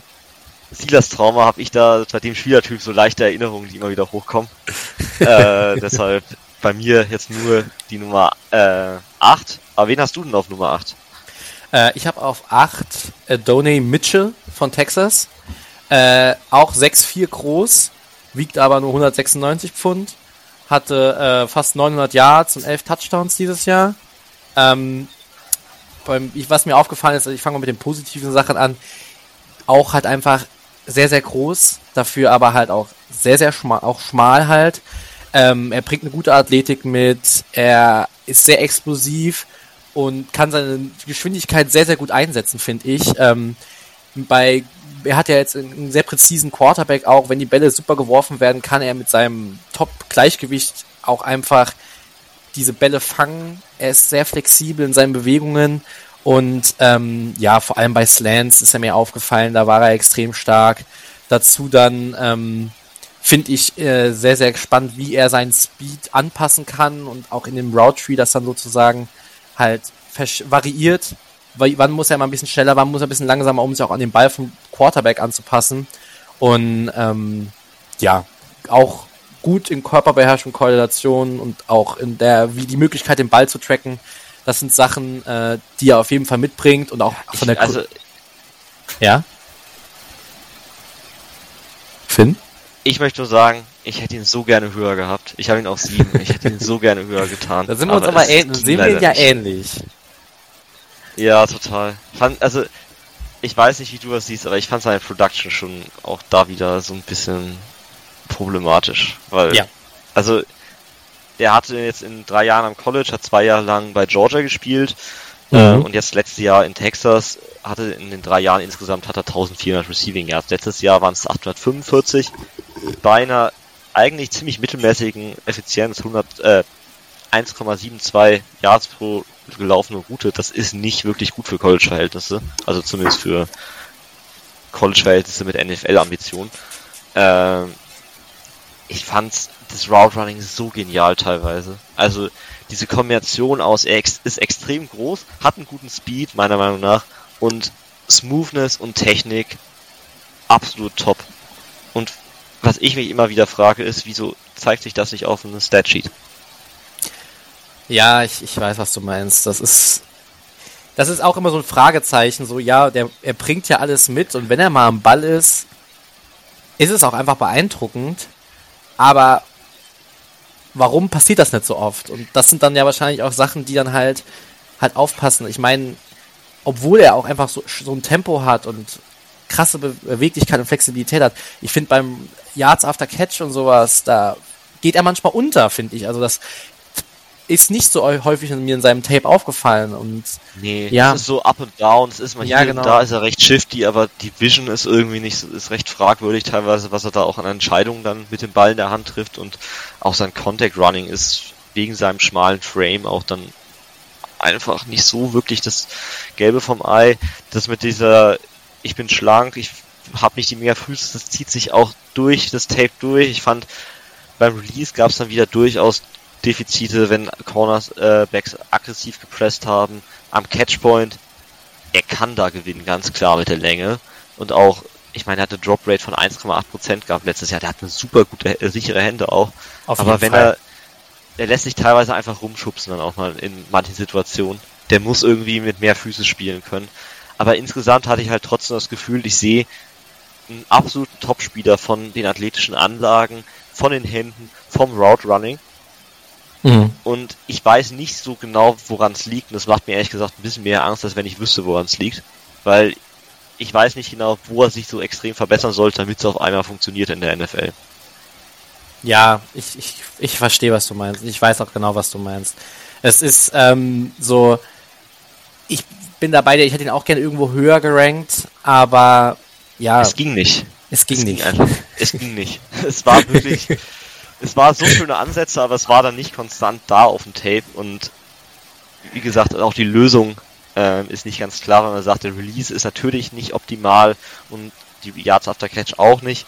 Silas Trauma habe ich da bei dem Spielertyp so leichte Erinnerungen, die immer wieder hochkommen. äh, deshalb bei mir jetzt nur die Nummer äh, 8. Aber wen hast du denn auf Nummer 8? Äh, ich habe auf 8 äh, Donay Mitchell von Texas. Äh, auch 6'4 groß, wiegt aber nur 196 Pfund. Hatte äh, fast 900 Yards und 11 Touchdowns dieses Jahr. Ähm, was mir aufgefallen ist, also ich fange mal mit den positiven Sachen an, auch halt einfach sehr, sehr groß, dafür aber halt auch sehr, sehr schmal, auch schmal halt. Ähm, er bringt eine gute Athletik mit, er ist sehr explosiv und kann seine Geschwindigkeit sehr, sehr gut einsetzen, finde ich. Ähm, bei, er hat ja jetzt einen sehr präzisen Quarterback auch, wenn die Bälle super geworfen werden, kann er mit seinem Top-Gleichgewicht auch einfach diese Bälle fangen. Er ist sehr flexibel in seinen Bewegungen und ähm, ja, vor allem bei Slants ist er mir aufgefallen, da war er extrem stark. Dazu dann ähm, finde ich äh, sehr, sehr spannend, wie er seinen Speed anpassen kann und auch in dem Route Tree das dann sozusagen halt variiert. Wann muss er mal ein bisschen schneller, wann muss er ein bisschen langsamer, um sich auch an den Ball vom Quarterback anzupassen. Und ähm, ja, auch gut in Körperbeherrschung, Koordination und auch in der, wie die Möglichkeit, den Ball zu tracken. Das sind Sachen, äh, die er auf jeden Fall mitbringt und auch von der. Also, ja. Finn? Ich möchte nur sagen, ich hätte ihn so gerne höher gehabt. Ich habe ihn auf sieben. Ich hätte ihn so gerne höher getan. Da sind wir uns aber ähnlich. Sehen wir ihn ja ähnlich. Ja, total. Fand, also, ich weiß nicht, wie du das siehst, aber ich fand seine Production schon auch da wieder so ein bisschen problematisch. Weil, ja. also, der hatte jetzt in drei Jahren am College, hat zwei Jahre lang bei Georgia gespielt, Äh, mhm. und jetzt letztes Jahr in Texas hatte in den drei Jahren insgesamt hat er 1400 Receiving Yards. Letztes Jahr waren es 845 bei einer eigentlich ziemlich mittelmäßigen Effizienz 100 äh, 1,72 Yards pro gelaufene Route. Das ist nicht wirklich gut für College-Verhältnisse, also zumindest für College-Verhältnisse mit NFL-Ambitionen. Ähm, ich fand das Route Running so genial teilweise. Also diese Kombination aus, er ist extrem groß, hat einen guten Speed, meiner Meinung nach, und Smoothness und Technik absolut top. Und was ich mich immer wieder frage, ist, wieso zeigt sich das nicht auf einem Statsheet? Ja, ich, ich weiß, was du meinst. Das ist, das ist auch immer so ein Fragezeichen. So, ja, der, er bringt ja alles mit und wenn er mal am Ball ist, ist es auch einfach beeindruckend. Aber warum passiert das nicht so oft? Und das sind dann ja wahrscheinlich auch Sachen, die dann halt halt aufpassen. Ich meine, obwohl er auch einfach so, so ein Tempo hat und krasse Beweglichkeit und Flexibilität hat, ich finde beim Yards After Catch und sowas, da geht er manchmal unter, finde ich. Also das ist nicht so häufig mir in seinem Tape aufgefallen und nee, ja. es ist so up and down, es ist mal ja, hier genau. und da ist er recht shifty, aber die Vision ist irgendwie nicht, ist recht fragwürdig teilweise, was er da auch an Entscheidungen dann mit dem Ball in der Hand trifft und auch sein Contact Running ist wegen seinem schmalen Frame auch dann einfach nicht so wirklich das Gelbe vom Ei. Das mit dieser, ich bin schlank, ich habe nicht die mega Füße, das zieht sich auch durch, das Tape durch. Ich fand, beim Release gab es dann wieder durchaus Defizite, wenn Corners äh, Backs aggressiv gepresst haben. Am Catchpoint, er kann da gewinnen, ganz klar mit der Länge. Und auch, ich meine, er hatte Drop Rate von 1,8% gehabt letztes Jahr. Der hat eine super gute, äh, sichere Hände auch. Auf Aber wenn Fall. er, er lässt sich teilweise einfach rumschubsen dann auch mal in manchen Situationen. Der muss irgendwie mit mehr Füße spielen können. Aber insgesamt hatte ich halt trotzdem das Gefühl, ich sehe einen absoluten Topspieler von den athletischen Anlagen, von den Händen, vom Route Running. Mhm. Und ich weiß nicht so genau, woran es liegt. Und das macht mir ehrlich gesagt ein bisschen mehr Angst, als wenn ich wüsste, woran es liegt. Weil ich weiß nicht genau, wo er sich so extrem verbessern sollte, damit es auf einmal funktioniert in der NFL. Ja, ich, ich, ich verstehe, was du meinst. Ich weiß auch genau, was du meinst. Es ist ähm, so, ich bin dabei, ich hätte ihn auch gerne irgendwo höher gerankt, aber ja. Es ging nicht. Es ging es nicht. Ging einfach, es ging nicht. Es war wirklich, es war so schöne Ansätze, aber es war dann nicht konstant da auf dem Tape und wie gesagt, auch die Lösung äh, ist nicht ganz klar, wenn man sagt, der Release ist natürlich nicht optimal und die Yards After Catch auch nicht.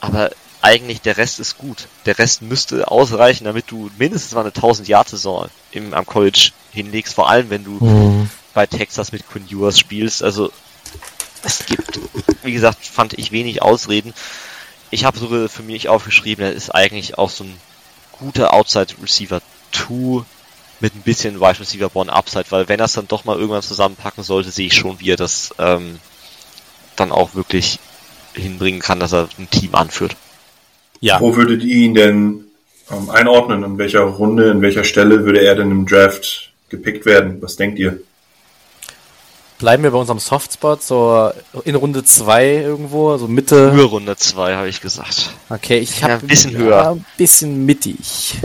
Aber eigentlich der Rest ist gut. Der Rest müsste ausreichen, damit du mindestens mal eine 1000 Yard Saison im, am College hinlegst, vor allem wenn du mhm. bei Texas mit Quinn Ewers spielst. Also es gibt, wie gesagt, fand ich wenig Ausreden ich habe sogar für mich aufgeschrieben, er ist eigentlich auch so ein guter Outside Receiver 2 mit ein bisschen Wide Receiver 1 Upside, weil wenn er es dann doch mal irgendwann zusammenpacken sollte, sehe ich schon, wie er das ähm, dann auch wirklich hinbringen kann, dass er ein Team anführt. Ja. Wo würdet ihr ihn denn ähm, einordnen? In welcher Runde, in welcher Stelle würde er denn im Draft gepickt werden? Was denkt ihr? Bleiben wir bei unserem Softspot, so in Runde 2 irgendwo, so Mitte. Höhe Runde 2, habe ich gesagt. Okay, ich habe ja, ein bisschen höher. Ja, ein bisschen mittig.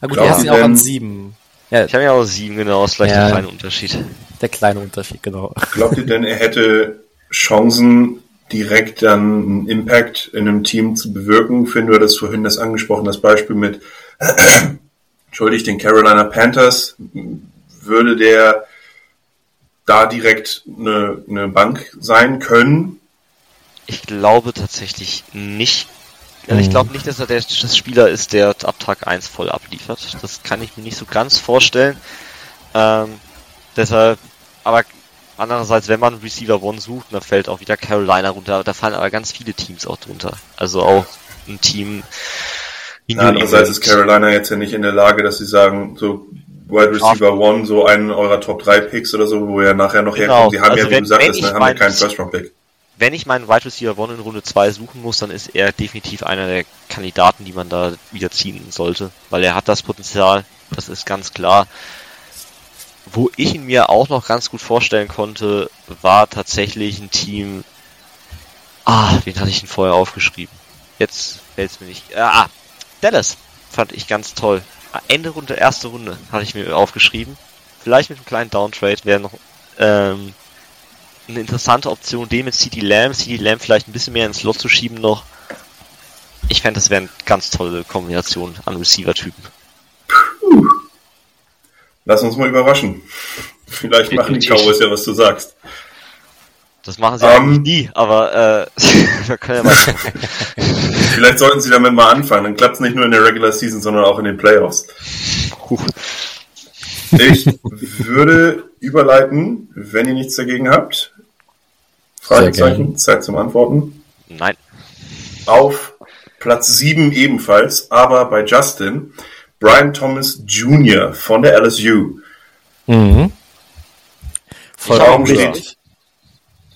Na gut, du hast ihn auch an 7. Ja. Ich habe ja auch 7, genau, ist vielleicht ja, der kleine Unterschied. Der kleine Unterschied, genau. Glaubt ihr denn, er hätte Chancen, direkt dann einen Impact in einem Team zu bewirken? Finn, du hattest vorhin das angesprochen, das Beispiel mit, entschuldigt, den Carolina Panthers. Würde der da direkt eine, eine Bank sein können? Ich glaube tatsächlich nicht. Also ich mhm. glaube nicht, dass er der das Spieler ist, der ab Tag 1 voll abliefert. Das kann ich mir nicht so ganz vorstellen. Ähm, deshalb, aber andererseits, wenn man Receiver One sucht, dann fällt auch wieder Carolina runter. Da fallen aber ganz viele Teams auch drunter. Also auch ein Team. Wie ja, andererseits ist Carolina jetzt ja nicht in der Lage, dass sie sagen, so Wide Receiver One, so einen eurer Top 3 Picks oder so, wo er nachher noch genau. herkommt. Die haben also ja, wie du sagtest, ne, haben ja keinen First Round Pick. Wenn ich meinen Wide Receiver One in Runde 2 suchen muss, dann ist er definitiv einer der Kandidaten, die man da wieder ziehen sollte, weil er hat das Potenzial, das ist ganz klar. Wo ich ihn mir auch noch ganz gut vorstellen konnte, war tatsächlich ein Team. Ah, wen hatte ich denn vorher aufgeschrieben? Jetzt fällt es mir nicht. Ah, Dallas fand ich ganz toll. Ende Runde, erste Runde hatte ich mir aufgeschrieben. vielleicht mit einem kleinen Downtrade wäre noch ähm, eine interessante Option, den mit CD Lamb, CD Lamb vielleicht ein bisschen mehr ins Slot zu schieben noch. Ich fände, das wäre eine ganz tolle Kombination an Receiver-Typen. Lass uns mal überraschen. Vielleicht machen die Cowboys ja, was du sagst. Das machen sie um, eigentlich nie, aber äh, wir können ja mal Vielleicht sollten sie damit mal anfangen. Dann klappt es nicht nur in der Regular Season, sondern auch in den Playoffs. Ich würde überleiten, wenn ihr nichts dagegen habt. Fragezeichen, Zeit zum Antworten. Nein. Auf Platz 7 ebenfalls, aber bei Justin, Brian Thomas Jr. von der LSU. Mhm. Warum steht,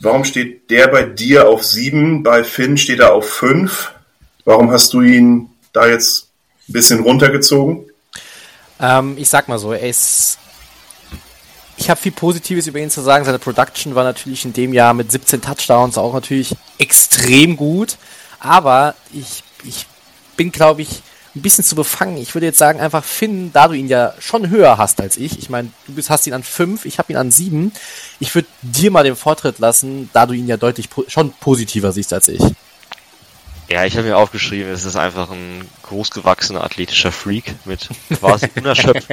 warum steht der bei dir auf 7, bei Finn steht er auf 5? Warum hast du ihn da jetzt ein bisschen runtergezogen? Ähm, ich sag mal so, er ist. Ich habe viel Positives über ihn zu sagen. Seine Production war natürlich in dem Jahr mit 17 Touchdowns auch natürlich extrem gut. Aber ich, ich bin, glaube ich, ein bisschen zu befangen. Ich würde jetzt sagen, einfach Finn, da du ihn ja schon höher hast als ich. Ich meine, du bist, hast ihn an 5, ich habe ihn an 7. Ich würde dir mal den Vortritt lassen, da du ihn ja deutlich po schon positiver siehst als ich. Ja, ich habe mir aufgeschrieben, es ist einfach ein großgewachsener athletischer Freak mit quasi unerschöpf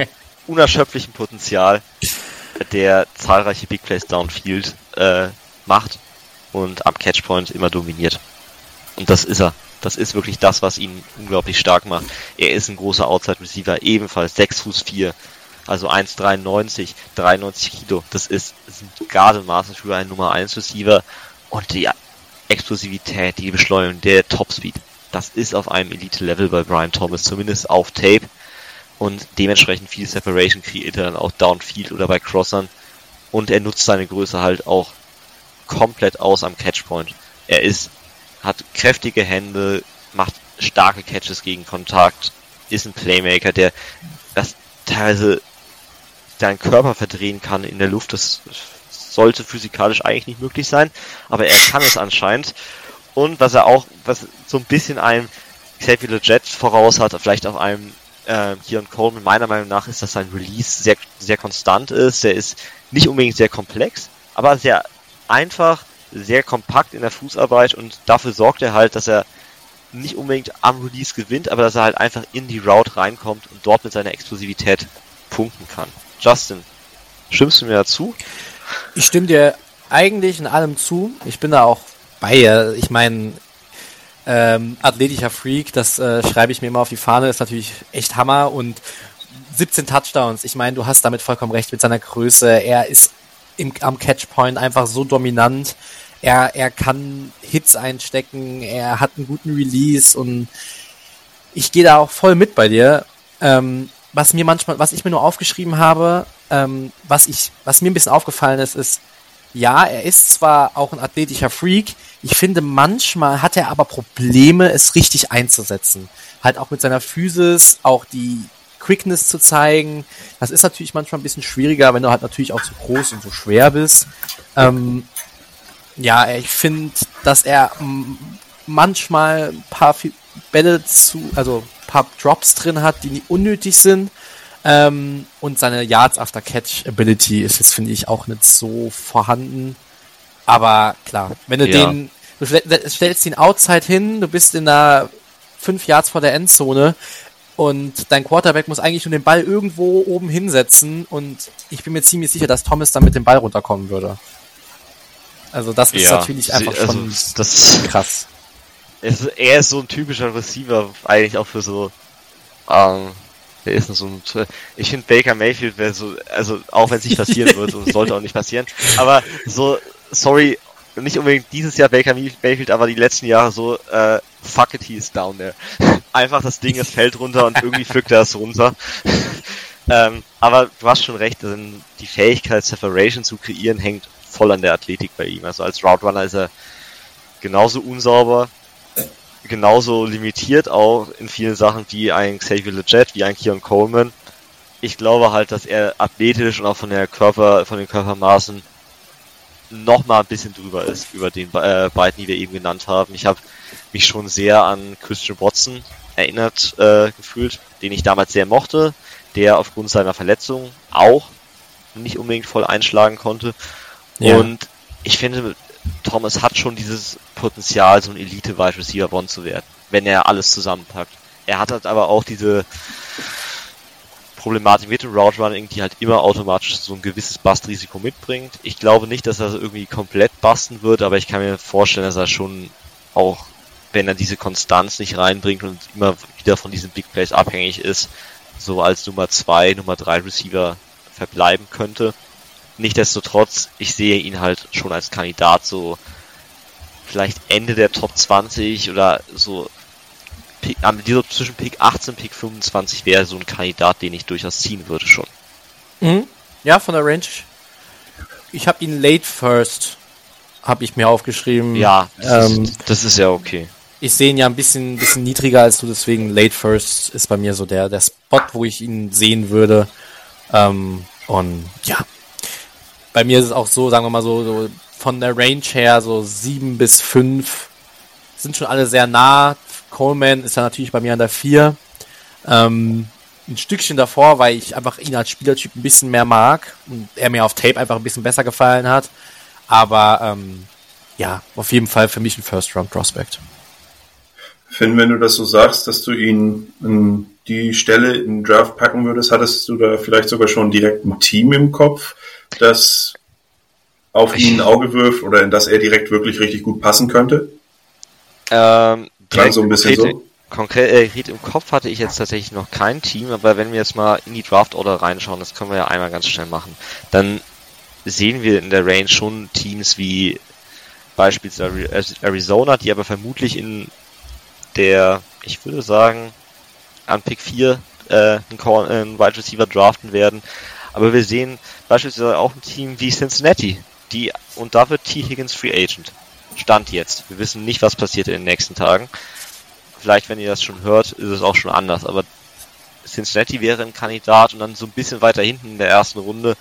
unerschöpflichem Potenzial, der zahlreiche Big Plays downfield äh, macht und am Catchpoint immer dominiert. Und das ist er. Das ist wirklich das, was ihn unglaublich stark macht. Er ist ein großer Outside Receiver, ebenfalls 6 Fuß 4, also 1,93, 93 Kilo. Das ist, sind Gardemaße für einen Nummer 1 Receiver. Und die Explosivität, die Beschleunigung, der Topspeed, das ist auf einem Elite-Level bei Brian Thomas, zumindest auf Tape. Und dementsprechend viel Separation kreiert er dann auch Downfield oder bei Crossern. Und er nutzt seine Größe halt auch komplett aus am Catchpoint. Er ist, hat kräftige Hände, macht starke Catches gegen Kontakt, ist ein Playmaker, der das teilweise deinen Körper verdrehen kann in der Luft. Das sollte physikalisch eigentlich nicht möglich sein, aber er kann es anscheinend. Und was er auch, was so ein bisschen einem Xavier Leggett voraus hat, vielleicht auf einem äh, Kieran Coleman, meiner Meinung nach ist, dass sein Release sehr, sehr konstant ist. Der ist nicht unbedingt sehr komplex, aber sehr einfach, sehr kompakt in der Fußarbeit und dafür sorgt er halt, dass er nicht unbedingt am Release gewinnt, aber dass er halt einfach in die Route reinkommt und dort mit seiner Explosivität punkten kann. Justin, stimmst du mir dazu? Ich stimme dir eigentlich in allem zu. Ich bin da auch bei ihr. Ich meine, ähm, athletischer Freak, das äh, schreibe ich mir immer auf die Fahne, ist natürlich echt Hammer und 17 Touchdowns. Ich meine, du hast damit vollkommen recht mit seiner Größe. Er ist im, am Catchpoint einfach so dominant. Er, er kann Hits einstecken, er hat einen guten Release und ich gehe da auch voll mit bei dir. Ähm, was mir manchmal, was ich mir nur aufgeschrieben habe, ähm, was ich, was mir ein bisschen aufgefallen ist, ist, ja, er ist zwar auch ein athletischer Freak, ich finde manchmal hat er aber Probleme, es richtig einzusetzen. Halt auch mit seiner Physis, auch die Quickness zu zeigen. Das ist natürlich manchmal ein bisschen schwieriger, wenn du halt natürlich auch so groß und so schwer bist. Ähm, ja, ich finde, dass er manchmal ein paar Bälle zu, also ein paar Drops drin hat, die unnötig sind. Ähm, und seine Yards After Catch Ability ist jetzt, finde ich, auch nicht so vorhanden. Aber klar, wenn du ja. den, du stellst den Outside hin, du bist in der fünf Yards vor der Endzone und dein Quarterback muss eigentlich nur den Ball irgendwo oben hinsetzen und ich bin mir ziemlich sicher, dass Thomas dann mit dem Ball runterkommen würde. Also das ist ja, natürlich einfach also schon das, krass. Es, er ist so ein typischer Receiver, eigentlich auch für so ähm, Wer ist denn so ein, ich finde Baker Mayfield wäre so, also auch wenn es nicht passieren wird und es sollte auch nicht passieren, aber so, sorry, nicht unbedingt dieses Jahr Baker Mayfield, aber die letzten Jahre so, äh, fuck it, he is down there. Einfach das Ding, es fällt runter und irgendwie pflückt er es runter. ähm, aber du hast schon recht, die Fähigkeit, Separation zu kreieren, hängt voll an der Athletik bei ihm. Also als Route Runner ist er genauso unsauber, genauso limitiert auch in vielen Sachen wie ein Xavier Leggett, wie ein Keon Coleman. Ich glaube halt, dass er athletisch und auch von der Körper, von den Körpermaßen noch mal ein bisschen drüber ist über den äh, beiden, die wir eben genannt haben. Ich habe mich schon sehr an Christian Watson erinnert äh, gefühlt, den ich damals sehr mochte, der aufgrund seiner Verletzung auch nicht unbedingt voll einschlagen konnte. Ja. Und ich finde, Thomas hat schon dieses Potenzial, so ein Elite-Wide Receiver One zu werden, wenn er alles zusammenpackt. Er hat halt aber auch diese Problematik mit dem Route Running, die halt immer automatisch so ein gewisses Bust-Risiko mitbringt. Ich glaube nicht, dass er irgendwie komplett basten wird, aber ich kann mir vorstellen, dass er schon auch, wenn er diese Konstanz nicht reinbringt und immer wieder von diesen Big Plays abhängig ist, so als Nummer 2, Nummer 3 Receiver verbleiben könnte. Nichtsdestotrotz, ich sehe ihn halt schon als Kandidat so vielleicht Ende der Top 20 oder so Pick, dieser zwischen Pick 18 und Pick 25 wäre so ein Kandidat, den ich durchaus ziehen würde schon. Mhm. Ja, von der Range. Ich habe ihn late first, habe ich mir aufgeschrieben. Ja, das, ähm, ist, das ist ja okay. Ich sehe ihn ja ein bisschen, bisschen niedriger als du, deswegen late first ist bei mir so der, der Spot, wo ich ihn sehen würde. Ähm, und ja, bei mir ist es auch so, sagen wir mal so, so von der Range her so 7 bis 5 sind schon alle sehr nah. Coleman ist ja natürlich bei mir an der 4. Ähm, ein Stückchen davor, weil ich einfach ihn als Spielertyp ein bisschen mehr mag und er mir auf Tape einfach ein bisschen besser gefallen hat. Aber ähm, ja, auf jeden Fall für mich ein First-Round-Prospect. Finn, wenn du das so sagst, dass du ihn in die Stelle in den Draft packen würdest, hattest du da vielleicht sogar schon direkt ein Team im Kopf, das auf ihn ein Auge wirft oder in das er direkt wirklich richtig gut passen könnte? Ähm, Klang so ein bisschen konkret, so. Konkret äh, im Kopf hatte ich jetzt tatsächlich noch kein Team, aber wenn wir jetzt mal in die Draft Order reinschauen, das können wir ja einmal ganz schnell machen, dann sehen wir in der Range schon Teams wie beispielsweise Arizona, die aber vermutlich in der, ich würde sagen, an Pick 4 äh, einen, einen Wide Receiver draften werden. Aber wir sehen beispielsweise auch ein Team wie Cincinnati, die, und da wird T. Higgins Free Agent. Stand jetzt. Wir wissen nicht, was passiert in den nächsten Tagen. Vielleicht, wenn ihr das schon hört, ist es auch schon anders, aber Cincinnati wäre ein Kandidat und dann so ein bisschen weiter hinten in der ersten Runde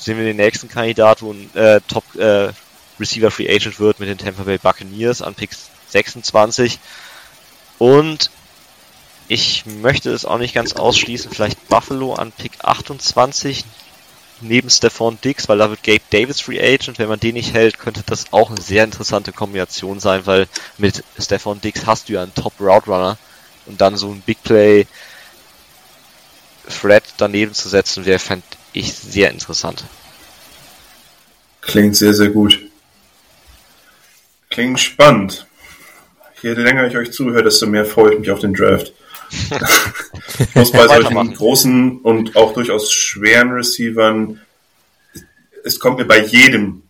sehen wir den nächsten Kandidat, wo ein äh, Top äh, Receiver Free Agent wird mit den Tampa Bay Buccaneers an Pick 26. Und ich möchte es auch nicht ganz ausschließen, vielleicht Buffalo an Pick 28, neben Stephon Dix, weil da wird Gabe Davis Free Agent. Wenn man den nicht hält, könnte das auch eine sehr interessante Kombination sein, weil mit Stephon Dix hast du ja einen Top Route Runner und dann so ein Big Play Thread daneben zu setzen, wäre, fände ich sehr interessant. Klingt sehr, sehr gut. Klingt spannend. Je länger ich euch zuhöre, desto mehr freue ich mich auf den Draft. ich muss bei solchen großen und auch durchaus schweren Receivern, es kommt mir bei jedem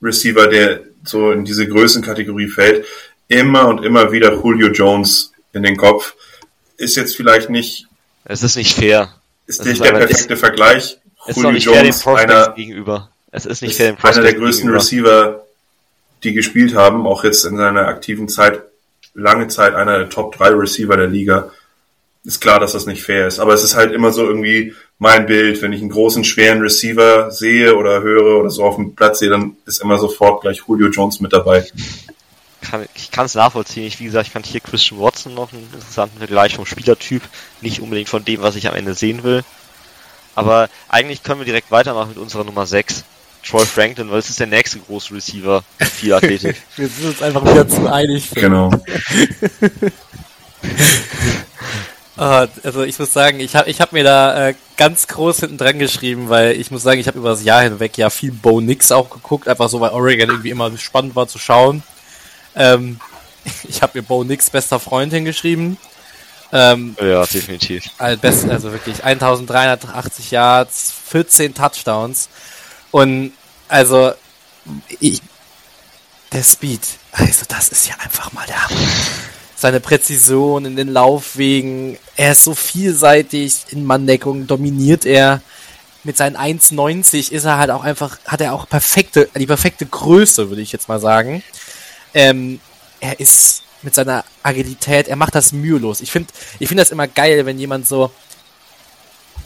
Receiver, der so in diese Größenkategorie fällt, immer und immer wieder Julio Jones in den Kopf. Ist jetzt vielleicht nicht. Es ist nicht fair. Ist nicht ist der perfekte ist, Vergleich. Julio nicht Jones, einer, gegenüber. Es ist nicht fair dem Einer der größten gegenüber. Receiver, die gespielt haben, auch jetzt in seiner aktiven Zeit, lange Zeit einer der Top 3 Receiver der Liga ist klar, dass das nicht fair ist. Aber es ist halt immer so irgendwie mein Bild, wenn ich einen großen, schweren Receiver sehe oder höre oder so auf dem Platz sehe, dann ist immer sofort gleich Julio Jones mit dabei. Ich kann es nachvollziehen. Ich, wie gesagt, ich fand hier Christian Watson noch einen interessanten Vergleich vom Spielertyp, nicht unbedingt von dem, was ich am Ende sehen will. Aber eigentlich können wir direkt weitermachen mit unserer Nummer 6. Troy Franklin, weil es ist der nächste große Receiver viel Athletik. wir sind uns einfach wieder zu einig. Genau. Uh, also ich muss sagen, ich habe ich hab mir da äh, ganz groß hinten dran geschrieben, weil ich muss sagen, ich habe über das Jahr hinweg ja viel Bo Nix auch geguckt, einfach so, weil Oregon irgendwie immer spannend war zu schauen. Ähm, ich habe mir Bo Nix bester Freund hingeschrieben. Ähm, ja, definitiv. Best, also wirklich 1380 Yards, 14 Touchdowns und also ich, der Speed, also das ist ja einfach mal der Hammer seine Präzision in den Laufwegen. Er ist so vielseitig in Manndeckung, dominiert er. Mit seinen 1,90 ist er halt auch einfach, hat er auch perfekte, die perfekte Größe, würde ich jetzt mal sagen. Ähm, er ist mit seiner Agilität, er macht das mühelos. Ich finde, ich finde das immer geil, wenn jemand so,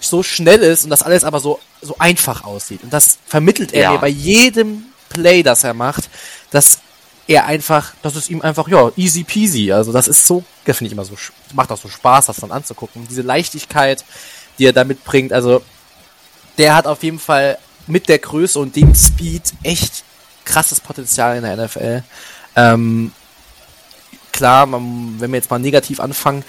so schnell ist und das alles aber so, so einfach aussieht. Und das vermittelt er ja. mir bei jedem Play, das er macht, dass er einfach, das ist ihm einfach, ja, easy peasy. Also das ist so, das finde ich immer so, macht auch so Spaß, das dann anzugucken. Diese Leichtigkeit, die er da mitbringt, also der hat auf jeden Fall mit der Größe und dem Speed echt krasses Potenzial in der NFL. Ähm, klar, man, wenn wir jetzt mal negativ anfangen,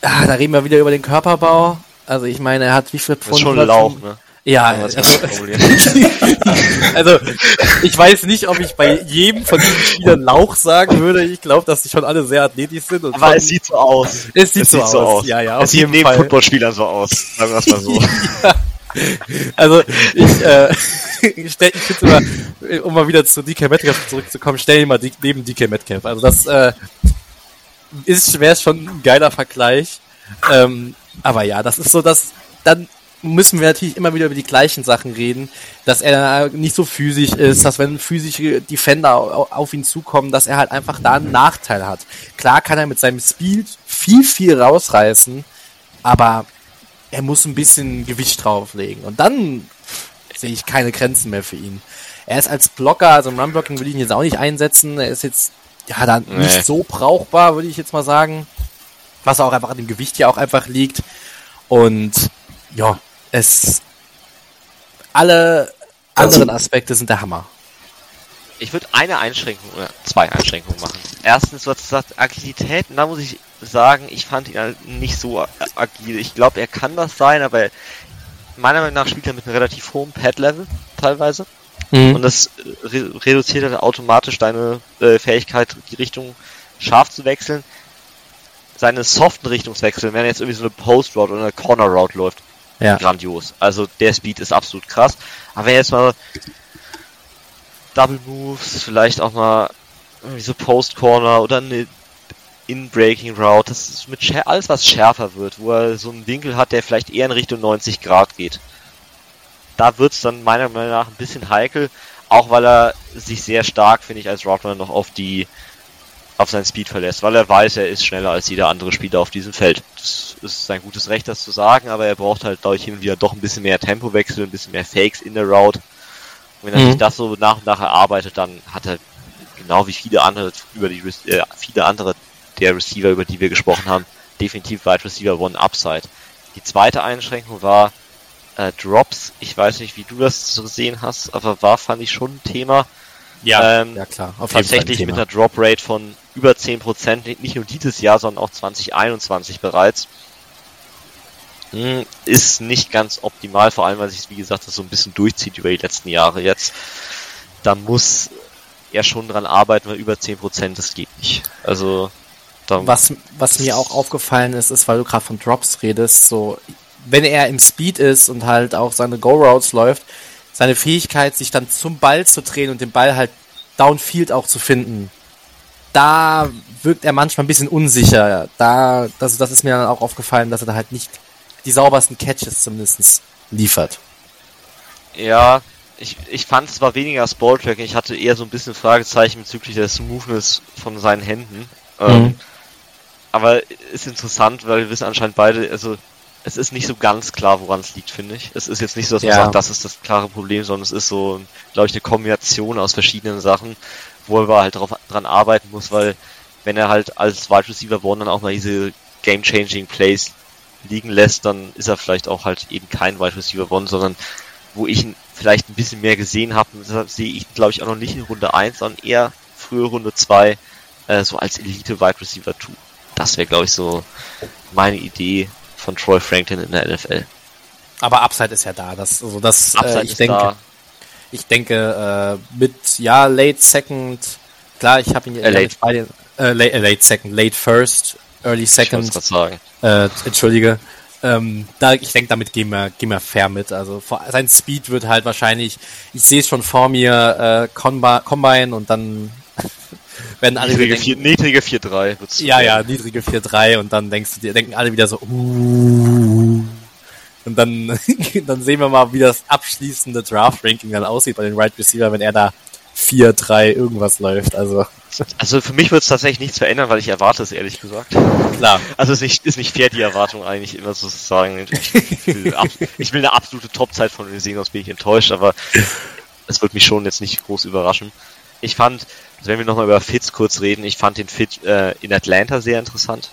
ah, da reden wir wieder über den Körperbau. Also ich meine, er hat wie viel Pfund? Das ist schon Lauch, ne? Ja, also, also ich weiß nicht, ob ich bei jedem von diesen Spielern Lauch sagen würde. Ich glaube, dass die schon alle sehr athletisch sind. Aber schon, es sieht so aus. Es sieht, es so, sieht aus. so, aus. Ja, ja. Es sieht neben Footballspielern so aus. Sagen wir es mal so. ja. Also ich, äh, ich, stell, ich finde immer, um mal wieder zu DK Metcalf zurückzukommen, stell ihn mal neben DK Metcalf. Also das äh, ist wäre schon ein geiler Vergleich. Ähm, aber ja, das ist so, dass dann müssen wir natürlich immer wieder über die gleichen Sachen reden, dass er nicht so physisch ist, dass wenn physische Defender auf ihn zukommen, dass er halt einfach da einen Nachteil hat. Klar kann er mit seinem Speed viel, viel rausreißen, aber er muss ein bisschen Gewicht drauflegen. Und dann sehe ich keine Grenzen mehr für ihn. Er ist als Blocker, also im Runblocking würde ich ihn jetzt auch nicht einsetzen. Er ist jetzt, ja, dann nee. nicht so brauchbar, würde ich jetzt mal sagen. Was auch einfach an dem Gewicht ja auch einfach liegt. Und ja, es alle anderen Aspekte sind der Hammer. Ich würde eine Einschränkung oder zwei Einschränkungen machen. Erstens, du hast gesagt, Agilität, und da muss ich sagen, ich fand ihn halt nicht so agil. Ich glaube, er kann das sein, aber meiner Meinung nach spielt er mit einem relativ hohen Pad-Level teilweise. Mhm. Und das re reduziert halt automatisch deine äh, Fähigkeit, die Richtung scharf zu wechseln. Seine soften Richtungswechsel, wenn er jetzt irgendwie so eine Post-Route oder eine Corner-Route läuft, ja. grandios. Also der Speed ist absolut krass. Aber wenn jetzt mal Double Moves, vielleicht auch mal irgendwie so Post Corner oder eine In-Breaking Route, das ist mit alles was schärfer wird, wo er so einen Winkel hat, der vielleicht eher in Richtung 90 Grad geht. Da wird's dann meiner Meinung nach ein bisschen heikel, auch weil er sich sehr stark, finde ich, als Route noch auf die auf seinen Speed verlässt, weil er weiß, er ist schneller als jeder andere Spieler auf diesem Feld. Das ist sein gutes Recht, das zu sagen, aber er braucht halt, glaube ich, hin und wieder doch ein bisschen mehr Tempowechsel, ein bisschen mehr Fakes in der Route. Und wenn er mhm. sich das so nach und nach erarbeitet, dann hat er genau wie viele andere über die äh, viele andere der Receiver, über die wir gesprochen haben, definitiv Wide Receiver One Upside. Die zweite Einschränkung war äh, Drops. Ich weiß nicht, wie du das gesehen hast, aber war fand ich schon ein Thema. Ja, ähm, ja klar. Auf tatsächlich mit einer Drop Rate von über 10%, nicht nur dieses Jahr, sondern auch 2021 bereits. Hm, ist nicht ganz optimal, vor allem weil sich, wie gesagt, das so ein bisschen durchzieht über die letzten Jahre jetzt. Da muss er schon dran arbeiten, weil über 10% das geht nicht. Also, was, was mir auch aufgefallen ist, ist, weil du gerade von Drops redest, so, wenn er im Speed ist und halt auch seine Go-Routes läuft, seine Fähigkeit, sich dann zum Ball zu drehen und den Ball halt downfield auch zu finden, da wirkt er manchmal ein bisschen unsicher. Da, das, das ist mir dann auch aufgefallen, dass er da halt nicht die saubersten Catches zumindest liefert. Ja, ich, ich fand es war weniger das Balltracking, ich hatte eher so ein bisschen Fragezeichen bezüglich des Smoothness von seinen Händen. Ähm, mhm. Ähm, aber ist interessant, weil wir wissen anscheinend beide, also es ist nicht so ganz klar, woran es liegt, finde ich. Es ist jetzt nicht so, dass man sagt, das ist das klare Problem, sondern es ist so, glaube ich, eine Kombination aus verschiedenen Sachen, wo er halt drauf, dran arbeiten muss, weil wenn er halt als Wide Receiver One dann auch mal diese Game-Changing Plays liegen lässt, dann ist er vielleicht auch halt eben kein Wide Receiver One, sondern wo ich ihn vielleicht ein bisschen mehr gesehen habe, deshalb sehe ich, glaube ich, auch noch nicht in Runde 1, sondern eher frühe Runde 2, äh, so als Elite Wide Receiver 2. Das wäre, glaube ich, so meine Idee, von Troy Franklin in der NFL. Aber Upside ist ja da. Das, also das, äh, ich denke, da. Ich denke, äh, mit ja Late Second, klar, ich habe ihn äh, late. bei den äh, late, äh, late, Second, Late First, Early Second. Ich sagen. Äh, entschuldige. Ähm, da, ich denke, damit gehen wir, gehen wir fair mit. Also vor, sein Speed wird halt wahrscheinlich, ich sehe es schon vor mir, äh, Combine und dann werden alle niedrige, denken, 4, niedrige 4-3. Ja, ja, niedrige 4-3 und dann denkst du dir, denken alle wieder so, uh, und dann, dann sehen wir mal, wie das abschließende Draft-Ranking dann aussieht bei den Right Receiver, wenn er da 4, 3 irgendwas läuft. Also, also für mich wird es tatsächlich nichts verändern, weil ich erwarte es ehrlich gesagt. Klar. Also es ist nicht, ist nicht fair, die Erwartung eigentlich immer so zu sagen. Ich will, ich will eine absolute Top-Zeit von den sehen, sonst bin ich enttäuscht, aber es wird mich schon jetzt nicht groß überraschen. Ich fand, also wenn wir nochmal über Fits kurz reden, ich fand den Fit äh, in Atlanta sehr interessant.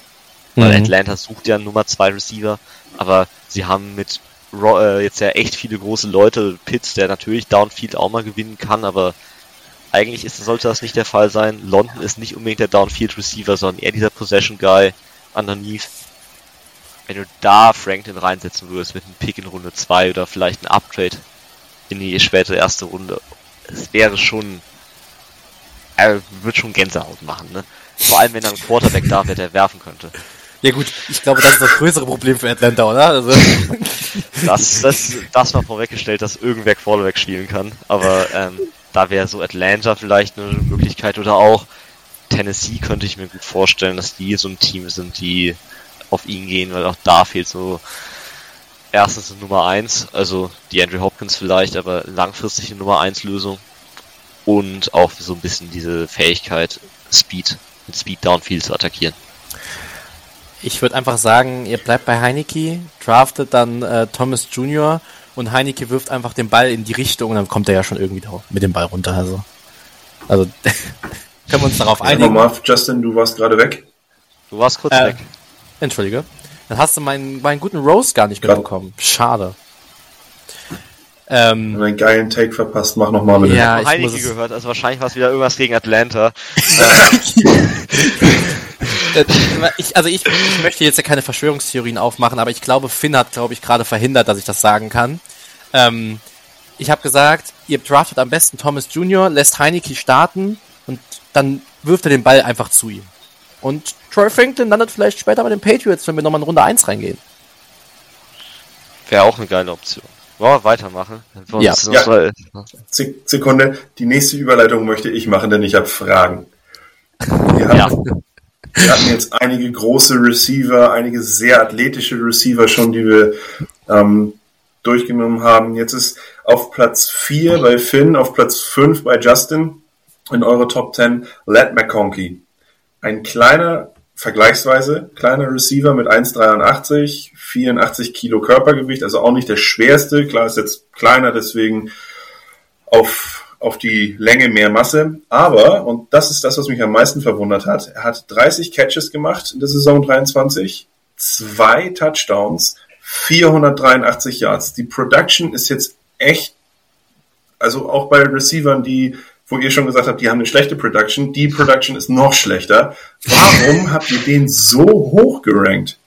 Weil mhm. Atlanta sucht ja Nummer 2 Receiver, aber sie haben mit äh, jetzt ja echt viele große Leute. Pitts, der natürlich Downfield auch mal gewinnen kann, aber eigentlich ist, sollte das nicht der Fall sein. London ist nicht unbedingt der Downfield Receiver, sondern eher dieser Possession Guy underneath. Wenn du da Franklin reinsetzen würdest mit einem Pick in Runde 2 oder vielleicht ein Uptrade in die spätere erste Runde, es wäre schon, er wird schon Gänsehaut machen, ne? Vor allem, wenn er ein Quarterback da wäre, der werfen könnte. Ja gut, ich glaube, das ist das größere Problem für Atlanta, oder? Also. Das, das, das mal vorweggestellt, dass irgendwer Quarterback spielen kann. Aber ähm, da wäre so Atlanta vielleicht eine Möglichkeit oder auch Tennessee könnte ich mir gut vorstellen, dass die so ein Team sind, die auf ihn gehen, weil auch da fehlt so erstens eine Nummer 1, also die Andrew Hopkins vielleicht, aber langfristig eine Nummer 1 Lösung und auch so ein bisschen diese Fähigkeit, Speed, mit Speed Downfield zu attackieren. Ich würde einfach sagen, ihr bleibt bei Heineke, draftet dann äh, Thomas Jr. und Heineke wirft einfach den Ball in die Richtung und dann kommt er ja schon irgendwie da mit dem Ball runter. Also, also können wir uns darauf einigen. Ja, mal, Justin, du warst gerade weg. Du warst kurz Äh, weg. Entschuldige. Dann hast du meinen, meinen guten Rose gar nicht mitbekommen. Schade. Ähm, Einen geilen Take verpasst, mach nochmal bitte. Ja, Ich habe Heineke gehört, also wahrscheinlich war es wieder irgendwas gegen Atlanta. Äh, ich, also ich, ich möchte jetzt ja keine Verschwörungstheorien aufmachen, aber ich glaube, Finn hat, glaube ich, gerade verhindert, dass ich das sagen kann. Ähm, ich habe gesagt, ihr draftet am besten Thomas Jr., lässt Heineke starten und dann wirft er den Ball einfach zu ihm. Und Troy Franklin landet vielleicht später bei den Patriots, wenn wir nochmal in Runde 1 reingehen. Wäre auch eine geile Option. Wollen wir weitermachen? Wollen wir Ja. Ja. so- Se- Sekunde, die nächste Überleitung möchte ich machen, denn ich habe Fragen. Wir hatten, Ja. wir hatten jetzt einige große Receiver, einige sehr athletische Receiver schon, die wir ähm, durchgenommen haben. Jetzt ist auf Platz 4 bei Finn, auf Platz 5 bei Justin in eure Top 10 Led McConkey. Ein kleiner, vergleichsweise kleiner Receiver mit 1,83, 84 Kilo Körpergewicht, also auch nicht der schwerste. Klar ist jetzt kleiner, deswegen auf, auf die Länge mehr Masse. Aber, und das ist das, was mich am meisten verwundert hat, er hat 30 Catches gemacht in der Saison 23, zwei Touchdowns, 483 Yards. Die Production ist jetzt echt, also auch bei Receivern, die, wo ihr schon gesagt habt, die haben eine schlechte Production, die Production ist noch schlechter. Warum habt ihr den so hoch gerankt?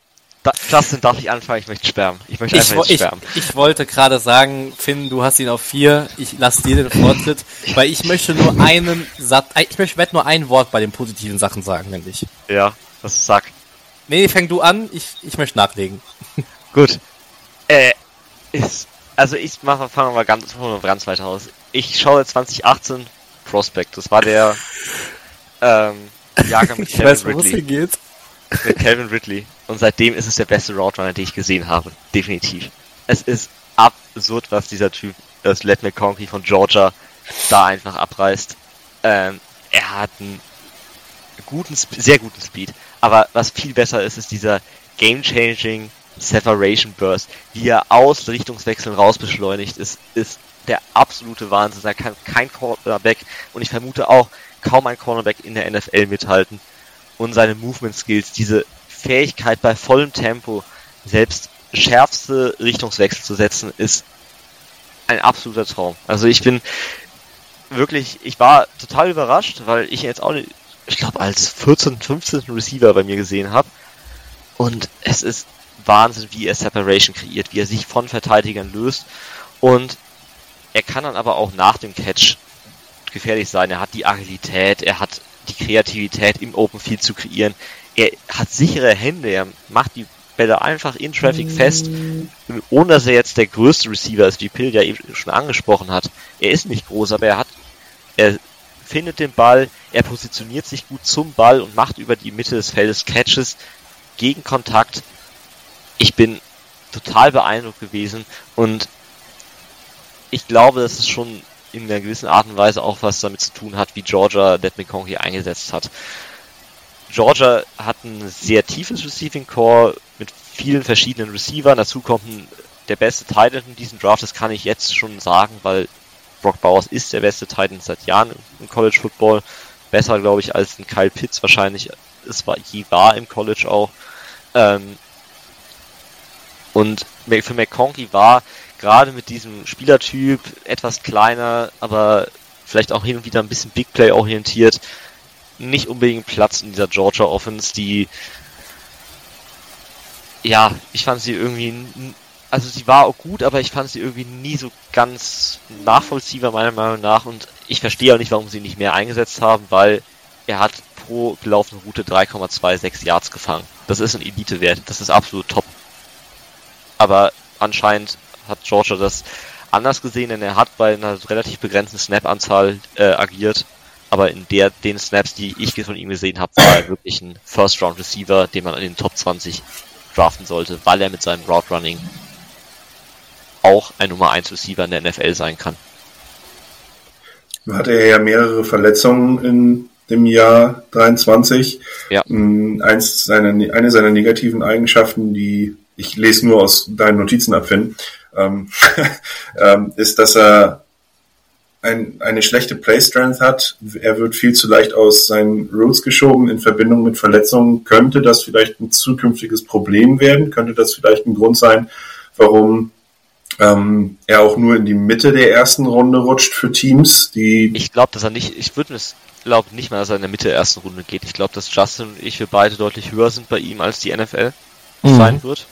Da, Justin, darf ich anfangen? Ich möchte sperren. Ich möchte Ich, einfach wo- jetzt ich, sperren. ich wollte gerade sagen, Finn, du hast ihn auf 4, ich lasse dir den Vortritt, weil ich möchte nur einen Satz, ich möchte, werde nur ein Wort bei den positiven Sachen sagen, nämlich. Ja, das sag. Nee, fäng du an, ich, ich möchte nachlegen. Gut. Äh, ist, also ich mache, fangen wir mal ganz, ganz weiter aus. Ich schaue 2018 Prospect. Das war der ähm, Jahrgang mit Ich Calvin weiß, Ridley. hingeht. Mit Calvin Ridley. Und seitdem ist es der beste Route Runner, den ich gesehen habe. Definitiv. Es ist absurd, was dieser Typ, das Let McConkey von Georgia, da einfach abreißt. Ähm, er hat einen guten, sehr guten Speed. Aber was viel besser ist, ist dieser game-changing Separation Burst, wie er aus Richtungswechseln raus beschleunigt ist, ist der absolute Wahnsinn. Da kann kein Cornerback und ich vermute auch kaum ein Cornerback in der NFL mithalten. Und seine Movement Skills, diese Fähigkeit bei vollem Tempo selbst schärfste Richtungswechsel zu setzen, ist ein absoluter Traum. Also ich bin wirklich, ich war total überrascht, weil ich jetzt auch nicht, ich glaube, als 14., 15. Receiver bei mir gesehen habe. Und es ist Wahnsinn, wie er Separation kreiert, wie er sich von Verteidigern löst. Und er kann dann aber auch nach dem Catch gefährlich sein. Er hat die Agilität, er hat die Kreativität im Open Field zu kreieren. Er hat sichere Hände, er macht die Bälle einfach in Traffic fest, ohne dass er jetzt der größte Receiver ist, wie Pill ja eben schon angesprochen hat. Er ist nicht groß, aber er hat, er findet den Ball, er positioniert sich gut zum Ball und macht über die Mitte des Feldes Catches gegen Kontakt. Ich bin total beeindruckt gewesen und ich glaube, dass es schon in einer gewissen Art und Weise auch was damit zu tun hat, wie Georgia Let McConkey eingesetzt hat. Georgia hat ein sehr tiefes Receiving Core mit vielen verschiedenen Receivern. Dazu kommt ein, der beste Titan in diesem Draft, das kann ich jetzt schon sagen, weil Brock Bowers ist der beste Titan seit Jahren im College Football. Besser, glaube ich, als ein Kyle Pitts wahrscheinlich. Es war je war im College auch. Ähm, Und für McConkey war gerade mit diesem Spielertyp etwas kleiner, aber vielleicht auch hin und wieder ein bisschen Big Play orientiert, nicht unbedingt Platz in dieser Georgia Offense, die ja, ich fand sie irgendwie also sie war auch gut, aber ich fand sie irgendwie nie so ganz nachvollziehbar meiner Meinung nach und ich verstehe auch nicht, warum sie nicht mehr eingesetzt haben, weil er hat pro gelaufene Route 3,26 Yards gefangen. Das ist ein Elite-Wert, das ist absolut top. Aber anscheinend hat Georgia das anders gesehen, denn er hat bei einer relativ begrenzten Snap-Anzahl äh, agiert. Aber in der, den Snaps, die ich von ihm gesehen habe, war er wirklich ein First-Round-Receiver, den man in den Top 20 draften sollte, weil er mit seinem Route Running auch ein Nummer 1 Receiver in der NFL sein kann. Hatte er ja mehrere Verletzungen in dem Jahr 23. Ja. Hm, eins seiner, eine seiner negativen Eigenschaften, die ich lese nur aus deinen Notizen ab, Finn, ähm, ähm, ist, dass er ein, eine schlechte Play Strength hat. Er wird viel zu leicht aus seinen Routes geschoben in Verbindung mit Verletzungen. Könnte das vielleicht ein zukünftiges Problem werden? Könnte das vielleicht ein Grund sein, warum ähm, er auch nur in die Mitte der ersten Runde rutscht für Teams, die. Ich glaube, dass er nicht, ich würde es glaube nicht mal, dass er in der Mitte der ersten Runde geht. Ich glaube, dass Justin und ich, wir beide deutlich höher sind bei ihm, als die NFL mhm. sein wird.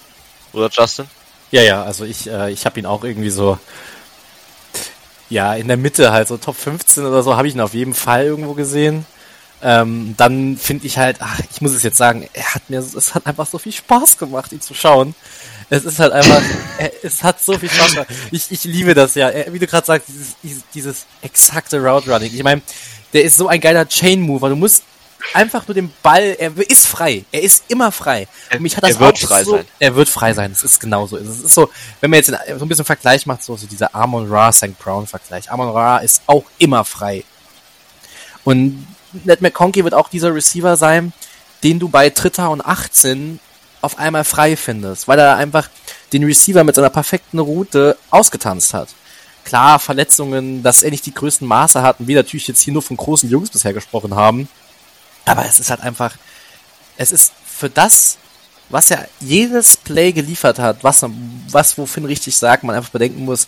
Oder Justin? Ja, ja, also ich, äh, ich habe ihn auch irgendwie so, ja, in der Mitte halt, so Top 15 oder so, habe ich ihn auf jeden Fall irgendwo gesehen. Ähm, dann finde ich halt, ach, ich muss es jetzt sagen, er hat mir, es hat einfach so viel Spaß gemacht, ihn zu schauen. Es ist halt einfach, es hat so viel Spaß gemacht. Ich, ich liebe das ja, wie du gerade sagst, dieses, dieses, dieses exakte Route Running. Ich meine, der ist so ein geiler Chain Mover. Du musst einfach nur den Ball, er ist frei. Er ist immer frei. Und mich hat das er wird frei so, sein. Er wird frei sein. Es ist genauso. Es ist so, wenn man jetzt so ein bisschen Vergleich macht, so, so dieser Amon Ra St. Brown Vergleich. Amon Ra ist auch immer frei. Und Ned McConkey wird auch dieser Receiver sein, den du bei Dritter und 18 auf einmal frei findest, weil er einfach den Receiver mit seiner perfekten Route ausgetanzt hat. Klar, Verletzungen, dass er nicht die größten Maße hat und wir natürlich jetzt hier nur von großen Jungs bisher gesprochen haben, aber es ist halt einfach, es ist für das, was er jedes Play geliefert hat, was, was wo Finn richtig sagt, man einfach bedenken muss,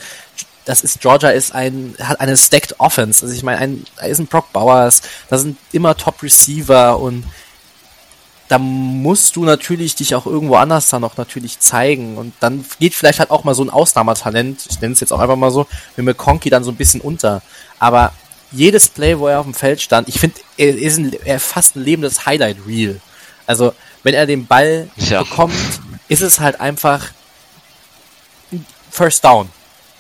das ist, Georgia ist ein, hat eine stacked Offense. Also ich meine, ein, da ist ein Brock Bowers, da sind immer Top Receiver und da musst du natürlich dich auch irgendwo anders dann noch natürlich zeigen und dann geht vielleicht halt auch mal so ein Ausnahmetalent, ich nenne es jetzt auch einfach mal so, wie McConkey dann so ein bisschen unter. Aber jedes Play, wo er auf dem Feld stand, ich finde, er ist ein, er fast ein lebendes Highlight Reel. Also, wenn er den Ball ja. bekommt, ist es halt einfach First Down.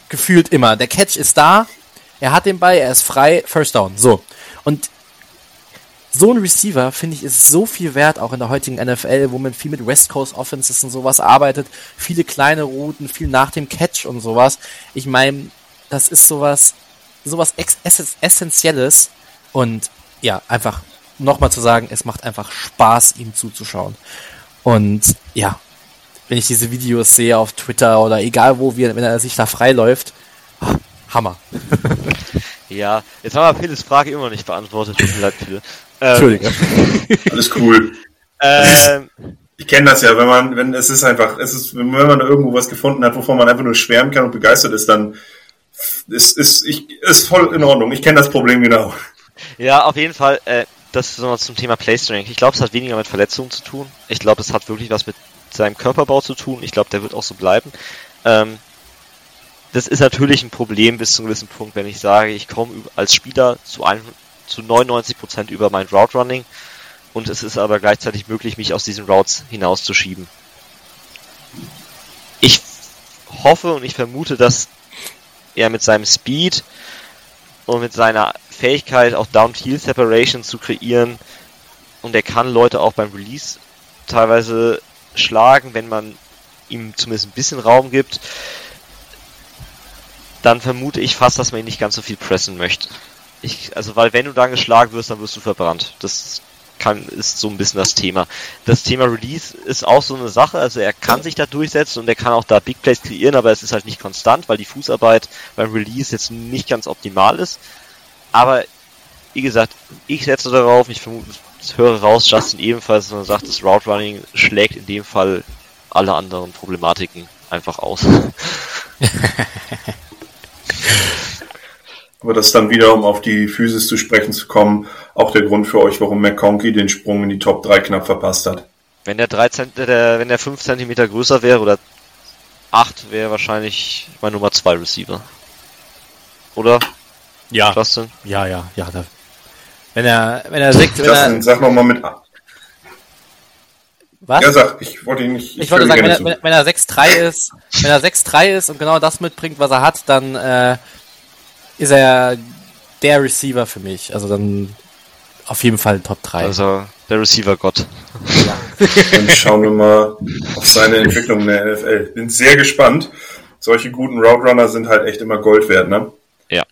Gefühlt immer. Der Catch ist da, er hat den Ball, er ist frei, First Down. So. Und so ein Receiver, finde ich, ist so viel wert, auch in der heutigen NFL, wo man viel mit West Coast Offenses und sowas arbeitet, viele kleine Routen, viel nach dem Catch und sowas. Ich meine, das ist sowas, sowas Essentielles und ja, einfach nochmal zu sagen, es macht einfach Spaß, ihm zuzuschauen. Und ja, wenn ich diese Videos sehe auf Twitter oder egal wo, wenn er sich da freiläuft, Hammer. ja, jetzt haben wir Phil's Frage immer noch nicht beantwortet. Tut mir leid. Ähm, Entschuldige. Alles cool. Ähm, ich kenne das ja, wenn man, wenn es ist einfach, es ist, wenn man irgendwo was gefunden hat, wovon man einfach nur schwärmen kann und begeistert ist, dann ist, ist, ich, ist voll in Ordnung. Ich kenne das Problem genau. Ja, auf jeden Fall. Äh, das ist nochmal zum Thema Playstrength. Ich glaube, es hat weniger mit Verletzungen zu tun. Ich glaube, es hat wirklich was mit seinem Körperbau zu tun. Ich glaube, der wird auch so bleiben. Ähm, das ist natürlich ein Problem bis zu einem gewissen Punkt, wenn ich sage, ich komme als Spieler zu, einem, zu 99% über mein Route Running und es ist aber gleichzeitig möglich, mich aus diesen Routes hinauszuschieben. Ich hoffe und ich vermute, dass er mit seinem Speed und mit seiner Fähigkeit auch Downfield Separation zu kreieren und er kann Leute auch beim Release teilweise schlagen, wenn man ihm zumindest ein bisschen Raum gibt, dann vermute ich fast, dass man ihn nicht ganz so viel pressen möchte. Ich, also, weil wenn du dann geschlagen wirst, dann wirst du verbrannt. Das kann, ist so ein bisschen das Thema. Das Thema Release ist auch so eine Sache, also er kann sich da durchsetzen und er kann auch da Big Plays kreieren, aber es ist halt nicht konstant, weil die Fußarbeit beim Release jetzt nicht ganz optimal ist. Aber wie gesagt, ich setze darauf, ich vermute, ich höre raus, Justin ebenfalls, und sagt, das Route Running schlägt in dem Fall alle anderen Problematiken einfach aus. Aber das dann wieder, um auf die Physis zu sprechen zu kommen, auch der Grund für euch, warum McConkey den Sprung in die Top 3 knapp verpasst hat. Wenn der 3 Zent der, wenn der 5 cm größer wäre oder 8 wäre wahrscheinlich mein Nummer 2 Receiver. Oder? Ja. Justin? Ja, ja, ja. Da, wenn er, wenn er sechs, wenn Justin, er, sag nochmal mit. was? Ja, sag, ich wollte ihn nicht. Ich wollte höre sagen, wenn er, wenn, wenn er 6'3 ist, wenn er 6'3 ist und genau das mitbringt, was er hat, dann äh, ist er der Receiver für mich. Also dann auf jeden Fall Top 3. Also der Receiver Gott. Dann schauen wir mal auf seine Entwicklung in der NFL. Bin sehr gespannt. Solche guten Route Runner sind halt echt immer Gold wert, ne? Ja.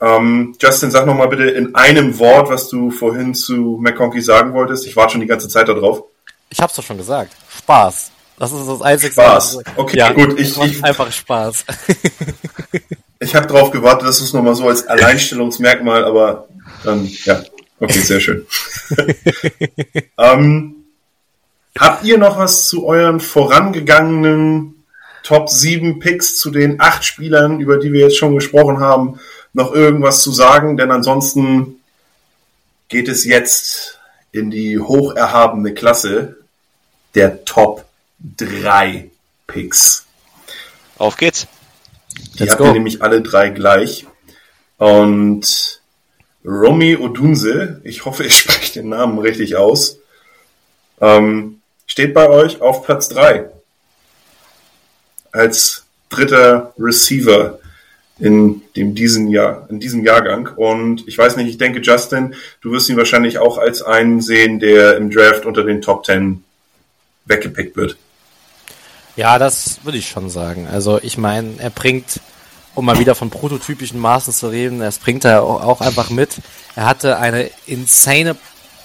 Ähm, Justin, sag nochmal bitte in einem Wort, was du vorhin zu McConkey sagen wolltest. Ich warte schon die ganze Zeit da drauf. Ich hab's doch schon gesagt. Spaß. Das ist das einzige. Spaß. Okay, gut, ich- ich- einfach Spaß. Ich habe darauf gewartet, dass du es nochmal so als Alleinstellungsmerkmal, aber dann, ja, okay, sehr schön. ähm, habt ihr noch was zu euren vorangegangenen Top 7 Picks, zu den acht Spielern, über die wir jetzt schon gesprochen haben, noch irgendwas zu sagen? Denn ansonsten geht es jetzt in die hoch erhabene Klasse der Top 3 Picks. Auf geht's. Die Let's habt go. ihr nämlich alle drei gleich. Und Romy Odunse, ich hoffe, ich spreche den Namen richtig aus, ähm, steht bei euch auf Platz 3 als dritter Receiver in dem diesen Jahr, in diesem Jahrgang. Und ich weiß nicht, ich denke, Justin, du wirst ihn wahrscheinlich auch als einen sehen, der im Draft unter den Top 10 weggepickt wird. Ja, das würde ich schon sagen. Also ich meine, er bringt, um mal wieder von prototypischen Maßen zu reden, das bringt er auch einfach mit. Er hatte eine insane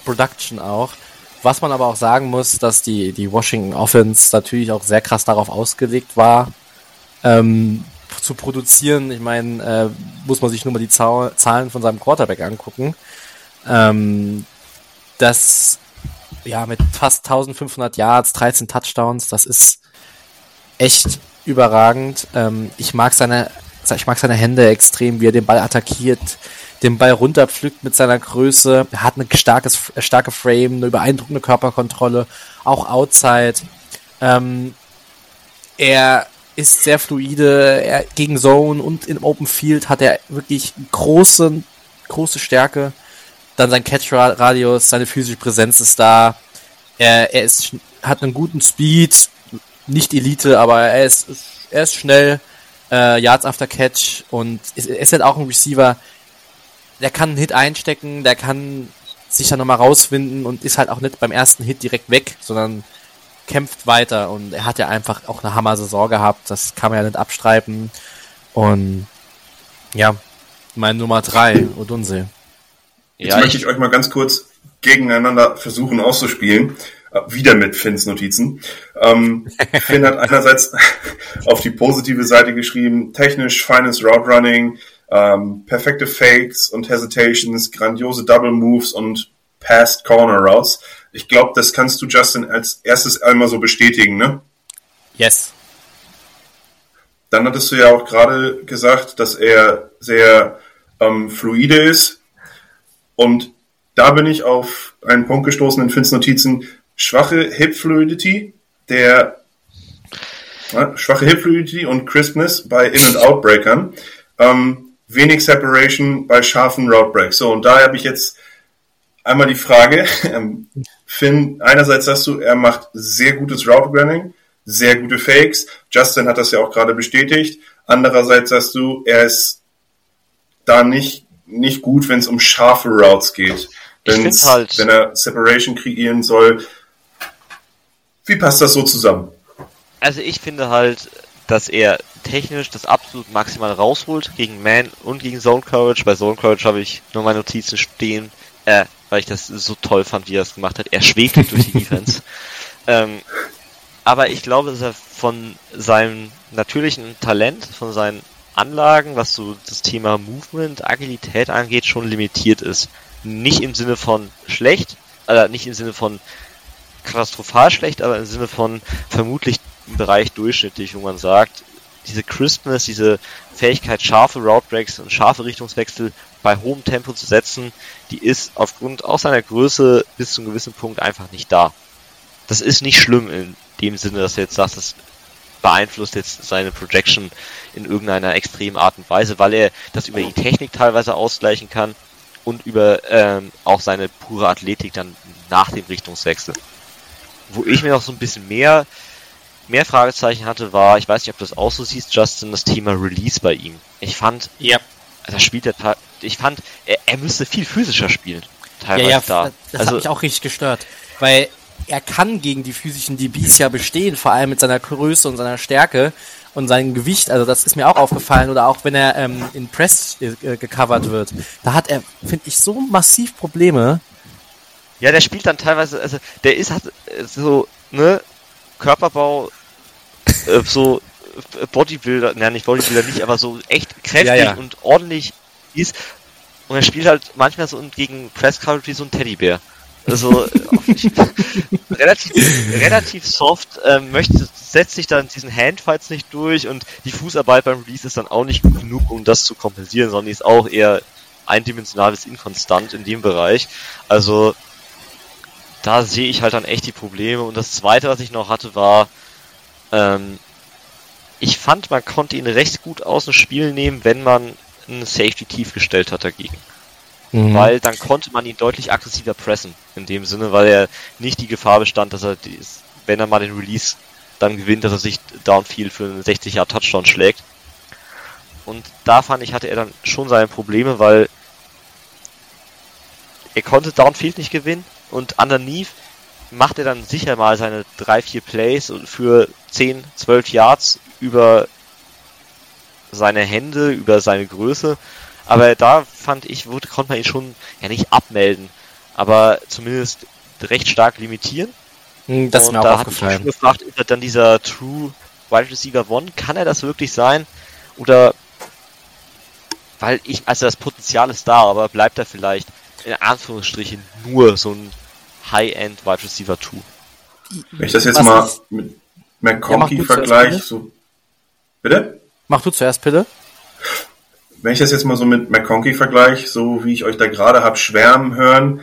Production auch. Was man aber auch sagen muss, dass die, die Washington Offense natürlich auch sehr krass darauf ausgelegt war, ähm, zu produzieren. Ich meine, äh, muss man sich nur mal die Zahlen von seinem Quarterback angucken. Ähm, das, ja, mit fast 1500 Yards, 13 Touchdowns, das ist echt überragend. Ähm, ich mag seine, ich mag seine Hände extrem, wie er den Ball attackiert, den Ball runterpflückt mit seiner Größe. Er hat eine starkes, äh, starke Frame, eine beeindruckende Körperkontrolle, auch Outside. Ähm, er ist sehr fluide, er gegen Zone und im Open Field hat er wirklich große, große Stärke. Dann sein Catch-Radius, seine physische Präsenz ist da. Er, er ist, hat einen guten Speed, nicht Elite, aber er ist, er ist schnell, äh, Yards after Catch und ist, ist halt auch ein Receiver, der kann einen Hit einstecken, der kann sich dann nochmal rausfinden und ist halt auch nicht beim ersten Hit direkt weg, sondern kämpft weiter und er hat ja einfach auch eine Hammer-Saison gehabt, das kann man ja nicht abstreiten und ja, mein Nummer drei, Odunse. Jetzt Ja, möchte ich, ich euch mal ganz kurz gegeneinander versuchen auszuspielen. Äh, Wieder mit Finns Notizen. Ähm, Finn hat einerseits auf die positive Seite geschrieben, technisch feines Route Running, ähm, perfekte Fakes und Hesitations, grandiose Double Moves und Past Corner Routes. Ich glaube, das kannst du, Justin, als erstes einmal so bestätigen, ne? Yes. Dann hattest du ja auch gerade gesagt, dass er sehr ähm, fluide ist. Und da bin ich auf einen Punkt gestoßen in Finns Notizen. Schwache Hip Fluidity, der ja, schwache Hip Fluidity und Crispness bei In- und Outbreakern. Ähm, wenig Separation bei scharfen Route Breaks. So, und da habe ich jetzt einmal die Frage. Ähm, Finn, einerseits sagst du, er macht sehr gutes Route Running, sehr gute Fakes. Justin hat das ja auch gerade bestätigt. Andererseits sagst du, er ist da nicht, nicht gut, wenn es um scharfe Routes geht. Wenn's, halt- wenn er Separation kreieren soll. Wie passt das so zusammen? also ich finde halt, dass er technisch das absolut maximal rausholt gegen Man und gegen Zone Coverage. Bei Zone Coverage habe ich nur meine Notizen stehen, äh, weil ich das so toll fand, wie er es gemacht hat. Er schwebt durch die Defense. Ähm, aber ich glaube, dass er von seinem natürlichen Talent, von seinen Anlagen, was so das Thema Movement, Agilität angeht, schon limitiert ist. Nicht im Sinne von schlecht, äh, nicht im Sinne von katastrophal schlecht, aber im Sinne von vermutlich im Bereich durchschnittlich, wo man sagt, diese Crispness, diese Fähigkeit, scharfe Route Breaks und scharfe Richtungswechsel bei hohem Tempo zu setzen, die ist aufgrund auch seiner Größe bis zu einem gewissen Punkt einfach nicht da. Das ist nicht schlimm in dem Sinne, dass er jetzt sagt, das beeinflusst jetzt seine Projection in irgendeiner extremen Art und Weise, weil er das über die Technik teilweise ausgleichen kann und über ähm, auch seine pure Athletik dann nach dem Richtungswechsel. Wo ich mir noch so ein bisschen mehr mehr Fragezeichen hatte, war, ich weiß nicht, ob du das auch so siehst, Justin, das Thema Release bei ihm. Ich fand, ja. da spielt er, ich fand, er, er müsste viel physischer spielen. Teilweise ja, ja, da. Das also, hat mich auch richtig gestört, weil er kann gegen die physischen DBs ja bestehen, vor allem mit seiner Größe und seiner Stärke und seinem Gewicht. Also das ist mir auch aufgefallen. Oder auch wenn er ähm, in Press äh, gecovert wird, da hat er, finde ich, so massiv Probleme. Ja, der spielt dann teilweise, also der ist hat äh, so ne Körperbau äh, so äh, Bodybuilder, nein, nicht Bodybuilder nicht, aber so echt kräftig ja, ja. und ordentlich ist. Und er spielt halt manchmal so gegen Press Coverage wie so ein Teddybär. Also relativ, relativ soft, ähm, möchte, setzt sich dann diesen Handfights nicht durch und die Fußarbeit beim Release ist dann auch nicht gut genug, um das zu kompensieren, sondern ist auch eher eindimensional bis inkonstant in dem Bereich. Also da sehe ich halt dann echt die Probleme. Und das zweite, was ich noch hatte, war, ähm, ich fand, man konnte ihn recht gut aus dem Spiel nehmen, wenn man einen Safety tief gestellt hat dagegen. Mhm. Weil dann konnte man ihn deutlich aggressiver pressen. In dem Sinne, weil er nicht die Gefahr bestand, dass er, wenn er mal den Release dann gewinnt, dass er sich downfield für einen 60 Yard Touchdown schlägt. Und da fand ich, hatte er dann schon seine Probleme, weil er konnte Downfield nicht gewinnen und underneath macht er dann sicher mal seine drei, vier Plays für 10, 12 Yards über seine Hände, über seine Größe. Aber da fand ich, wurde, konnte man ihn schon ja nicht abmelden, aber zumindest recht stark limitieren. Hm, das ist mir auch da aufgefallen. Hat mich gefragt, ist er dann dieser True Wide Receiver One? Kann er das wirklich sein? Oder weil ich, also das Potenzial ist da, aber bleibt er vielleicht in Anführungsstrichen nur so ein High-End Wide Receiver 2. Wenn ich das jetzt Was mal ist? mit McConkey ja, vergleiche, so. Bitte? Mach du zuerst, bitte. Wenn ich das jetzt mal so mit McConkey vergleiche, so wie ich euch da gerade hab schwärmen hören,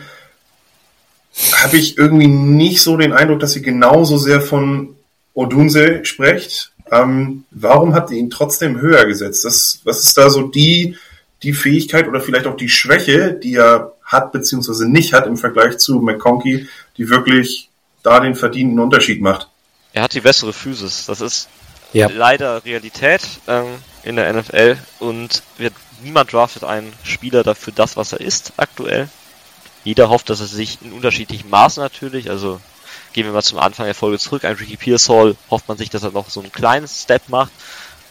habe ich irgendwie nicht so den Eindruck, dass ihr genauso sehr von Odunse sprecht. Ähm, warum habt ihr ihn trotzdem höher gesetzt? Das, was ist da so die, die Fähigkeit oder vielleicht auch die Schwäche, die er hat beziehungsweise nicht hat im Vergleich zu McConkey, die wirklich da den verdienten Unterschied macht. Er hat die bessere Physis. Das ist ja. leider Realität ähm, in der NFL und wird, niemand draftet einen Spieler dafür das, was er ist aktuell. Jeder hofft, dass er sich in unterschiedlichen Maßen natürlich, also gehen wir mal zum Anfang der Folge zurück, ein Ricky Pearsall hofft man sich, dass er noch so einen kleinen Step macht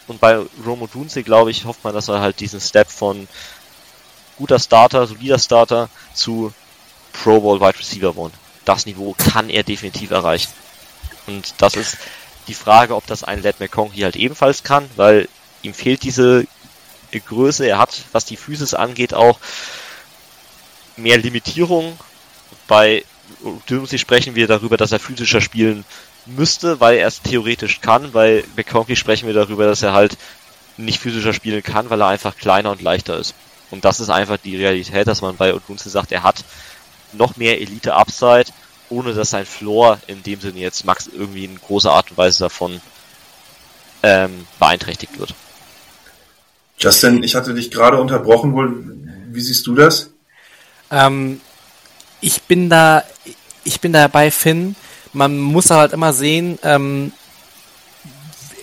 und bei Romo Dunze, glaube ich, hofft man, dass er halt diesen Step von guter Starter, solider Starter zu Pro Bowl Wide Receiver One. Das Niveau kann er definitiv erreichen. Und das ist die Frage, ob das ein Led McConkey halt ebenfalls kann, weil ihm fehlt diese Größe. Er hat, was die Physis angeht, auch mehr Limitierung. Bei Dürmsey sprechen wir darüber, dass er physischer spielen müsste, weil er es theoretisch kann. Bei McConkey sprechen wir darüber, dass er halt nicht physischer spielen kann, weil er einfach kleiner und leichter ist. Und das ist einfach die Realität, dass man bei Odunze sagt, er hat noch mehr Elite-Upside, ohne dass sein Floor in dem Sinne jetzt Max irgendwie in großer Art und Weise davon ähm, beeinträchtigt wird. Justin, ich hatte dich gerade unterbrochen. Wie siehst du das? Ähm, ich bin da, ich bin da bei Finn. Man muss halt immer sehen, ähm,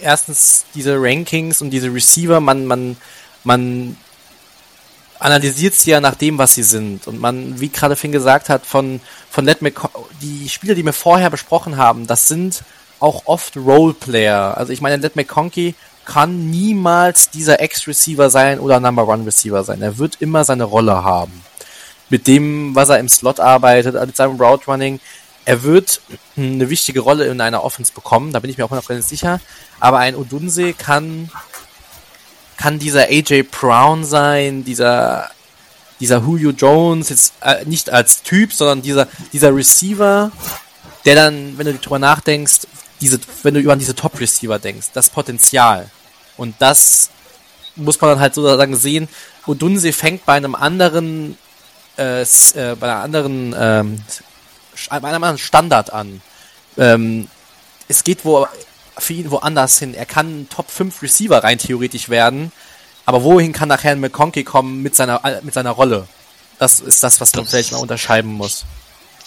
erstens diese Rankings und diese Receiver, man, man, man analysiert sie ja nach dem, was sie sind. Und man, wie gerade Finn gesagt hat, von, von Ned McCon die Spieler, die wir vorher besprochen haben, das sind auch oft Roleplayer. Also ich meine, Ned McConkey kann niemals dieser Ex-Receiver sein oder Number One Receiver sein. Er wird immer seine Rolle haben. Mit dem, was er im Slot arbeitet, mit seinem Route Running. Er wird eine wichtige Rolle in einer Offense bekommen, da bin ich mir auch noch ganz sicher. Aber ein Odunse kann kann dieser AJ Brown sein, dieser dieser Julio Jones jetzt äh, nicht als Typ, sondern dieser dieser Receiver, der dann, wenn du drüber nachdenkst, diese, wenn du über diese Top-Receiver denkst, das Potenzial. Und das muss man dann halt sozusagen sehen. Odunse fängt bei einem anderen, äh, äh, bei einer anderen, ähm, bei einem anderen Standard an. Ähm, es geht wo, für ihn woanders hin. Er kann Top 5 Receiver rein theoretisch werden. Aber wohin kann nachher McConkey kommen mit seiner, mit seiner Rolle? Das ist das, was man das vielleicht mal unterscheiden muss.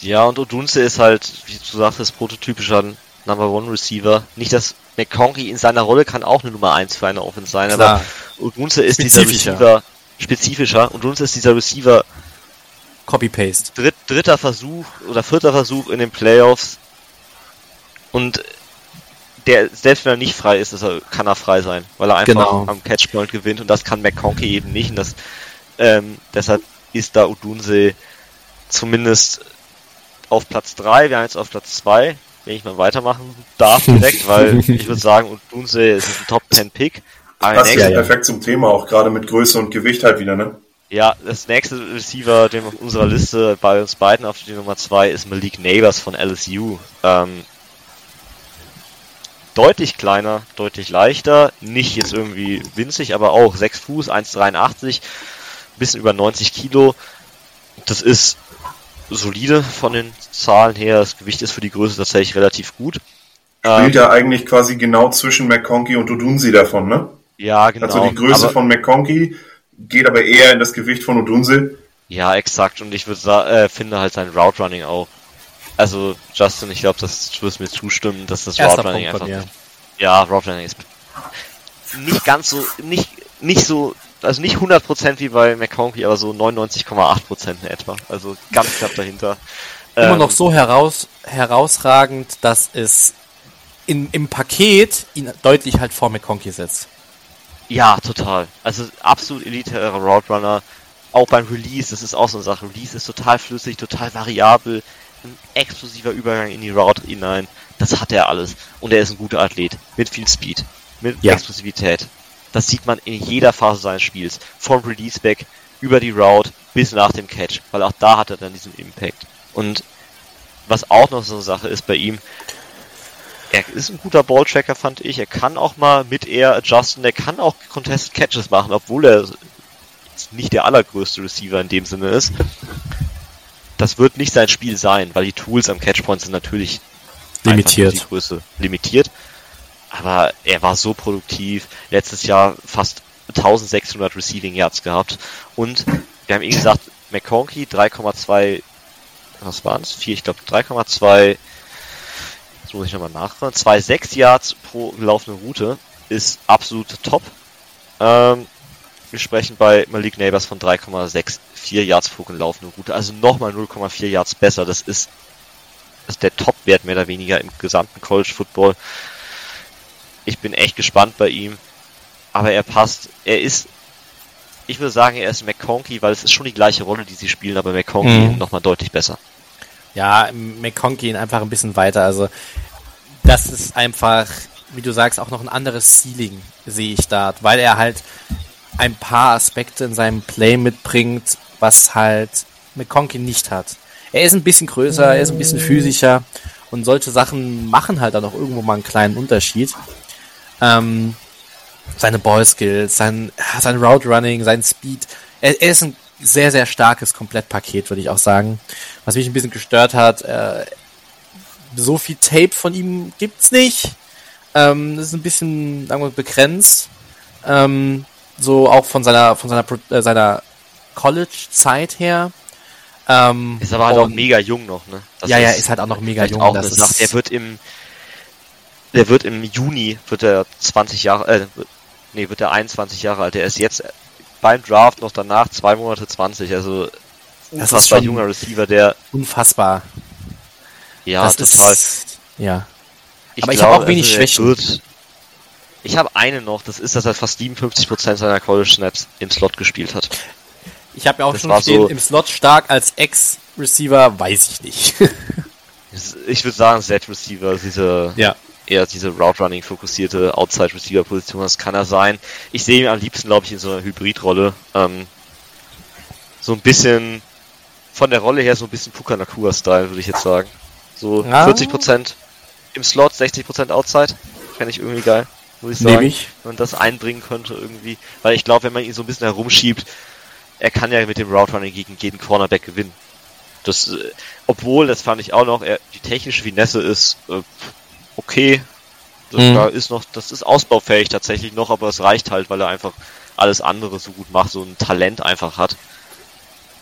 Ja, und Odunze ist halt, wie du sagtest, prototypischer Number One Receiver. Nicht, dass McConkey in seiner Rolle kann auch eine Nummer 1 für eine Offense sein, Klar. aber Odunze ist dieser Receiver spezifischer. Odunze ist dieser Receiver Copy-Paste. Dritt, dritter Versuch oder vierter Versuch in den Playoffs. Und der, selbst wenn er nicht frei ist, er, kann er frei sein, weil er einfach genau. am Catchpoint gewinnt und das kann McConkey eben nicht. Und das, ähm, deshalb ist da Odunse zumindest auf Platz 3, wir haben jetzt auf Platz 2, wenn ich mal weitermachen darf direkt, weil ich würde sagen, Odunse ist ein Top 10 Pick. Passt ja perfekt zum Thema, auch gerade mit Größe und Gewicht halt wieder, ne? Ja, das nächste Receiver, dem auf unserer Liste bei uns beiden auf die Nummer 2 ist Malik Neighbors von LSU. Ähm, deutlich kleiner, deutlich leichter, nicht jetzt irgendwie winzig, aber auch 6 Fuß, 1,83, bisschen über 90 Kilo. Das ist solide von den Zahlen her. Das Gewicht ist für die Größe tatsächlich relativ gut. Spielt ähm, ja eigentlich quasi genau zwischen McConkey und Odunsi davon, ne? Ja, genau. Also die Größe aber, von McConkey geht aber eher in das Gewicht von Odunsi. Ja, exakt. Und ich würde äh, finde halt sein Route Running auch also Justin, ich glaube, das du wirst mir zustimmen, dass das Route Running einfach. Ja, Route Running ist nicht ganz so, nicht, nicht so, also nicht 100% wie bei McConkey, aber so 99,8% in etwa. Also ganz knapp dahinter. Immer ähm, noch so heraus, herausragend, dass es in, im Paket ihn deutlich halt vor McConkey setzt. Ja, total. Also absolut elitärer Route Runner. Auch beim Release, das ist auch so eine Sache. Release ist total flüssig, total variabel ein explosiver Übergang in die Route hinein. Das hat er alles. Und er ist ein guter Athlet. Mit viel Speed. Mit ja. Explosivität. Das sieht man in jeder Phase seines Spiels. Vom Release back über die Route bis nach dem Catch. Weil auch da hat er dann diesen Impact. Und was auch noch so eine Sache ist bei ihm, er ist ein guter Balltracker, fand ich. Er kann auch mal mit Air adjusten. Er kann auch Contested Catches machen, obwohl er nicht der allergrößte Receiver in dem Sinne ist das wird nicht sein Spiel sein, weil die Tools am Catchpoint sind natürlich limitiert. Die Größe limitiert. Aber er war so produktiv. Letztes Jahr fast 1600 Receiving Yards gehabt. Und wir haben eben gesagt, McConkey 3,2, was waren es? 4, ich glaube 3,2, jetzt muss ich nochmal nachfragen, 2,6 Yards pro laufende Route ist absolut top. Ähm, wir sprechen bei Malik Neighbors von 3,64 Yards pro gelaufene Route, also nochmal 0,4 Yards besser. Das ist, das ist der Top-Wert mehr oder weniger im gesamten College Football. Ich bin echt gespannt bei ihm, aber er passt. Er ist, ich würde sagen, er ist McConkey, weil es ist schon die gleiche Rolle, die sie spielen, aber McConkey mhm. nochmal deutlich besser. Ja, McConkey einfach ein bisschen weiter. Also das ist einfach, wie du sagst, auch noch ein anderes Ceiling sehe ich da, weil er halt ein paar Aspekte in seinem Play mitbringt, was halt McConkey nicht hat. Er ist ein bisschen größer, er ist ein bisschen physischer und solche Sachen machen halt dann auch irgendwo mal einen kleinen Unterschied. Ähm, seine Ballskills, sein, sein Route Running, sein Speed. Er, er, ist ein sehr, sehr starkes Komplettpaket, würde ich auch sagen. Was mich ein bisschen gestört hat, äh, so viel Tape von ihm gibt's nicht. Ähm, das ist ein bisschen, sagen wir, begrenzt. Ähm, so auch von seiner von seiner äh, seiner College-Zeit her. Ähm, ist aber halt auch mega jung noch, ne? Das ja, ja, ist halt auch noch mega jung. Auch das ist, Sache. Der wird im der wird im Juni wird er 20 Jahre äh, nee, wird er 21 Jahre alt. Der ist jetzt beim Draft noch danach zwei Monate 20, also das ist schon junger Receiver, der unfassbar. Ja, das total. Ist, ja. Ich aber glaube, ich habe auch wenig also Schwächen. Wird, ich habe eine noch, das ist, dass er fast 57% seiner College Snaps im Slot gespielt hat. Ich habe ja auch das schon stehen, so im Slot stark als Ex-Receiver, weiß ich nicht. ich würde sagen, Z-Receiver, diese, ja. eher diese Route-Running fokussierte Outside-Receiver-Position, das kann er sein. Ich sehe ihn am liebsten, glaube ich, in so einer Hybrid-Rolle. Ähm, so ein bisschen, von der Rolle her so ein bisschen Puka Nakua-Style, würde ich jetzt sagen. So ja. 40%, im Slot 60% Outside. Fände ich irgendwie geil, muss ich sagen. Ich. Wenn man das einbringen könnte irgendwie. Weil ich glaube, wenn man ihn so ein bisschen herumschiebt, er kann ja mit dem Route Running gegen jeden Cornerback gewinnen. Das, äh, obwohl, das fand ich auch noch, er, die technische Finesse ist äh, okay. Das, mhm. da ist noch, das ist ausbaufähig tatsächlich noch, aber es reicht halt, weil er einfach alles andere so gut macht, so ein Talent einfach hat.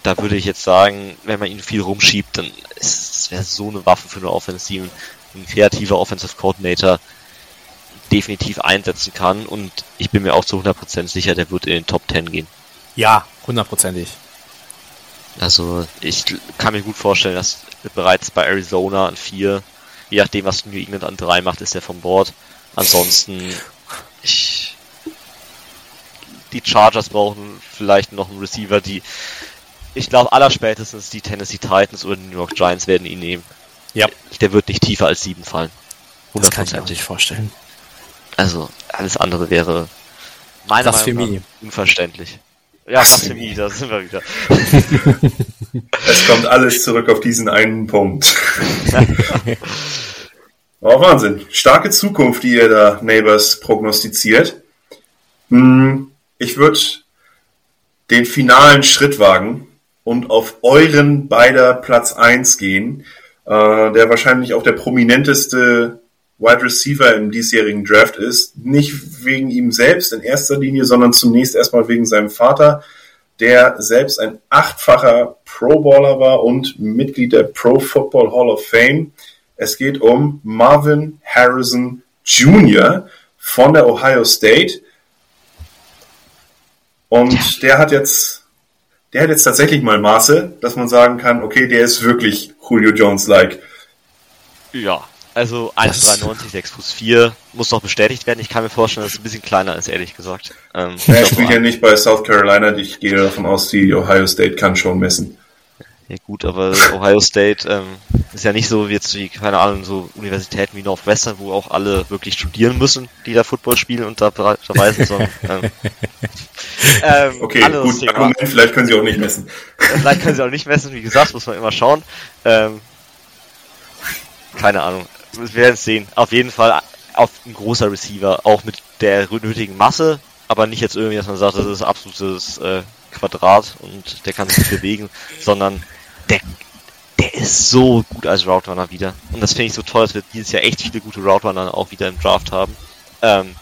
Da würde ich jetzt sagen, wenn man ihn viel rumschiebt, dann ist es wäre so eine Waffe für eine Offensive, ein kreativer Offensive Coordinator definitiv einsetzen kann und ich bin mir auch zu 100% sicher, der wird in den Top 10 gehen. Ja, hundertprozentig. Also ich kann mir gut vorstellen, dass bereits bei Arizona an 4, je nachdem was New England an 3 macht, ist er vom Board. Ansonsten, ich, die Chargers brauchen vielleicht noch einen Receiver, die, ich glaube allerspätestens die Tennessee Titans oder die New York Giants werden ihn nehmen. Ja. Der wird nicht tiefer als 7 fallen. 100%. Das kann ich mir nicht vorstellen. Also, alles andere wäre meiner Meinung nach unverständlich. Ja, Blasphemie, da sind wir wieder. es kommt alles zurück auf diesen einen Punkt. oh, Wahnsinn. Starke Zukunft, die ihr da Neighbors prognostiziert. Hm, ich würde den finalen Schritt wagen und auf euren beider Platz 1 gehen, äh, der wahrscheinlich auch der prominenteste Wide Receiver im diesjährigen Draft ist. Nicht wegen ihm selbst in erster Linie, sondern zunächst erstmal wegen seinem Vater, der selbst ein achtfacher Pro Baller war und Mitglied der Pro Football Hall of Fame. Es geht um Marvin Harrison Jr. von der Ohio State. Und der hat jetzt, der hat jetzt tatsächlich mal Maße, dass man sagen kann, okay, der ist wirklich Julio Jones-like. Ja, also 1,93, 6 Fuß 4 muss noch bestätigt werden. Ich kann mir vorstellen, dass es ein bisschen kleiner ist, ehrlich gesagt. Ähm, er spielt ja nicht bei South Carolina. Ich gehe davon aus, die Ohio State kann schon messen. Ja gut, aber Ohio State ähm, ist ja nicht so wie jetzt wie, keine Ahnung, so Universitäten wie Northwestern, wo auch alle wirklich studieren müssen, die da Football spielen und da verweisen, sondern ähm, ähm, Okay, gut, Argument, vielleicht können sie auch nicht messen. Vielleicht können sie auch nicht messen, wie gesagt, muss man immer schauen. Ähm, keine Ahnung wir werden es sehen. Auf jeden Fall auf ein großer Receiver, auch mit der nötigen Masse, aber nicht jetzt irgendwie, dass man sagt, das ist absolutes äh, Quadrat und der kann sich bewegen, sondern der, der ist so gut als Route Runner wieder. Und das finde ich so toll, dass wir dieses Jahr echt viele gute Route Runner auch wieder im Draft haben. Ähm,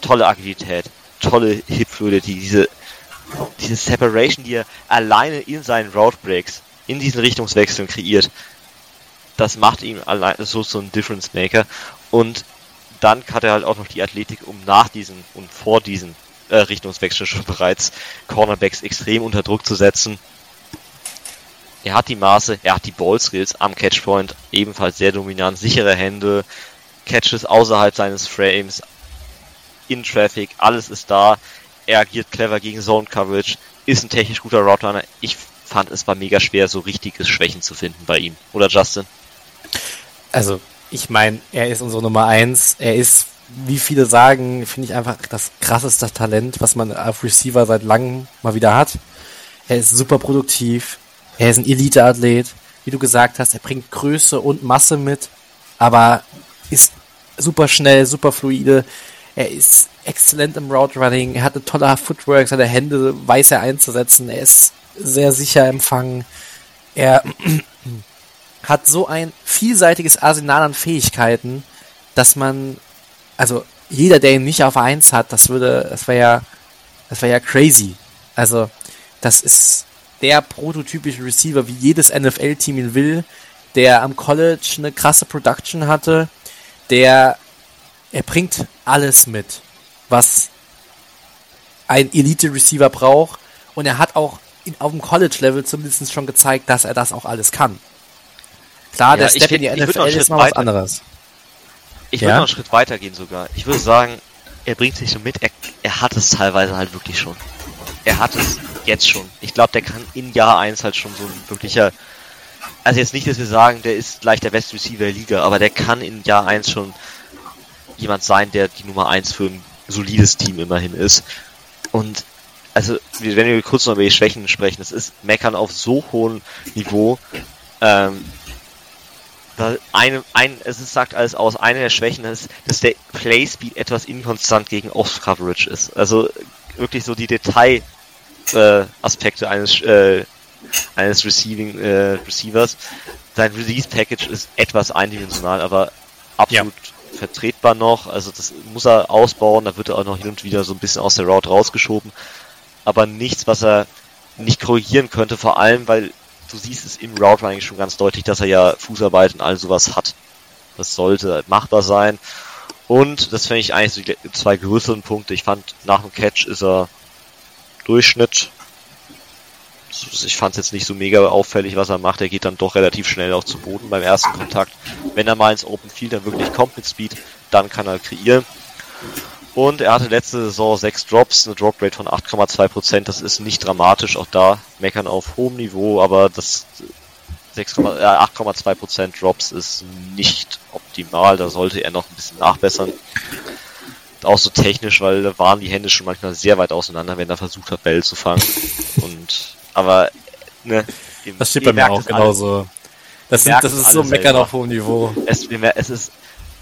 tolle Agilität, tolle Hip Fluidity, diese, diese Separation, die er alleine in seinen Route Breaks, in diesen Richtungswechseln kreiert das macht ihm allein so, so ein Difference Maker. Und dann hat er halt auch noch die Athletik, um nach diesen und vor diesen äh, Richtungswechsel schon bereits Cornerbacks extrem unter Druck zu setzen. Er hat die Maße, er hat die Ballskills am Catchpoint, ebenfalls sehr dominant, sichere Hände, Catches außerhalb seines Frames, in Traffic, alles ist da. Er agiert clever gegen Zone Coverage, ist ein technisch guter Route Runner. Ich fand es war mega schwer, so richtiges Schwächen zu finden bei ihm. Oder Justin? Also ich meine, er ist unsere Nummer eins. Er ist, wie viele sagen, finde ich einfach das krasseste Talent, was man auf Receiver seit langem mal wieder hat. Er ist super produktiv. Er ist ein Elite-Athlet. Wie du gesagt hast, er bringt Größe und Masse mit, aber ist super schnell, super fluide. Er ist exzellent im Route Running. Er hat eine tolle Footwork, seine Hände weiß er einzusetzen. Er ist sehr sicher empfangen. Er hat so ein vielseitiges Arsenal an Fähigkeiten, dass man, also jeder, der ihn nicht auf 1 hat, das würde, das wäre ja, das wäre ja crazy. Also, das ist der prototypische Receiver, wie jedes NFL-Team ihn will, der am College eine krasse Production hatte, der, er bringt alles mit, was ein Elite-Receiver braucht und er hat auch auf dem College-Level zumindest schon gezeigt, dass er das auch alles kann. Klar, der ja, Step in die NFL ist mal was anderes. Ich würde noch einen Schritt weiter gehen sogar. Ich würde sagen, er bringt sich so mit, er, er hat es teilweise halt wirklich schon. Er hat es jetzt schon. Ich glaube, der kann in Jahr 1 halt schon so ein wirklicher, also jetzt nicht, dass wir sagen, der ist gleich der beste Receiver der Liga, aber der kann in Jahr 1 schon jemand sein, der die Nummer 1 für ein solides Team immerhin ist. Und also, wenn wir kurz noch über die Schwächen sprechen, das ist Meckern auf so hohem Niveau, ähm, eine, ein, es ist, sagt alles aus. Eine der Schwächen ist, dass der Play Speed etwas inkonstant gegen Off-Coverage ist. Also wirklich so die Detail äh, eines äh, eines Receiving äh, Receivers. Sein Release Package ist etwas eindimensional, aber absolut ja. vertretbar noch. Also das muss er ausbauen. Da wird er auch noch hin und wieder so ein bisschen aus der Route rausgeschoben, aber nichts, was er nicht korrigieren könnte. Vor allem, weil du siehst es im Route eigentlich schon ganz deutlich, dass er ja Fußarbeit und all sowas hat. Das sollte machbar sein. Und das finde ich eigentlich so die zwei größeren Punkte. Ich fand, nach dem Catch ist er Durchschnitt. Ich fand es jetzt nicht so mega auffällig, was er macht. Er geht dann doch relativ schnell auch zu Boden beim ersten Kontakt. Wenn er mal ins Open Field dann wirklich kommt mit Speed, dann kann er kreieren. Und er hatte letzte Saison sechs Drops, eine Drop Rate von 8,2%. Das ist nicht dramatisch, auch da meckern auf hohem Niveau, aber das 8,2% Drops ist nicht optimal. Da sollte er noch ein bisschen nachbessern. Auch so technisch, weil da waren die Hände schon manchmal sehr weit auseinander, wenn er versucht hat, Bälle zu fangen. Und, aber, ne. Das steht bei mir auch genauso. Das, sind, das ist so meckern auf hohem Niveau. Es, es ist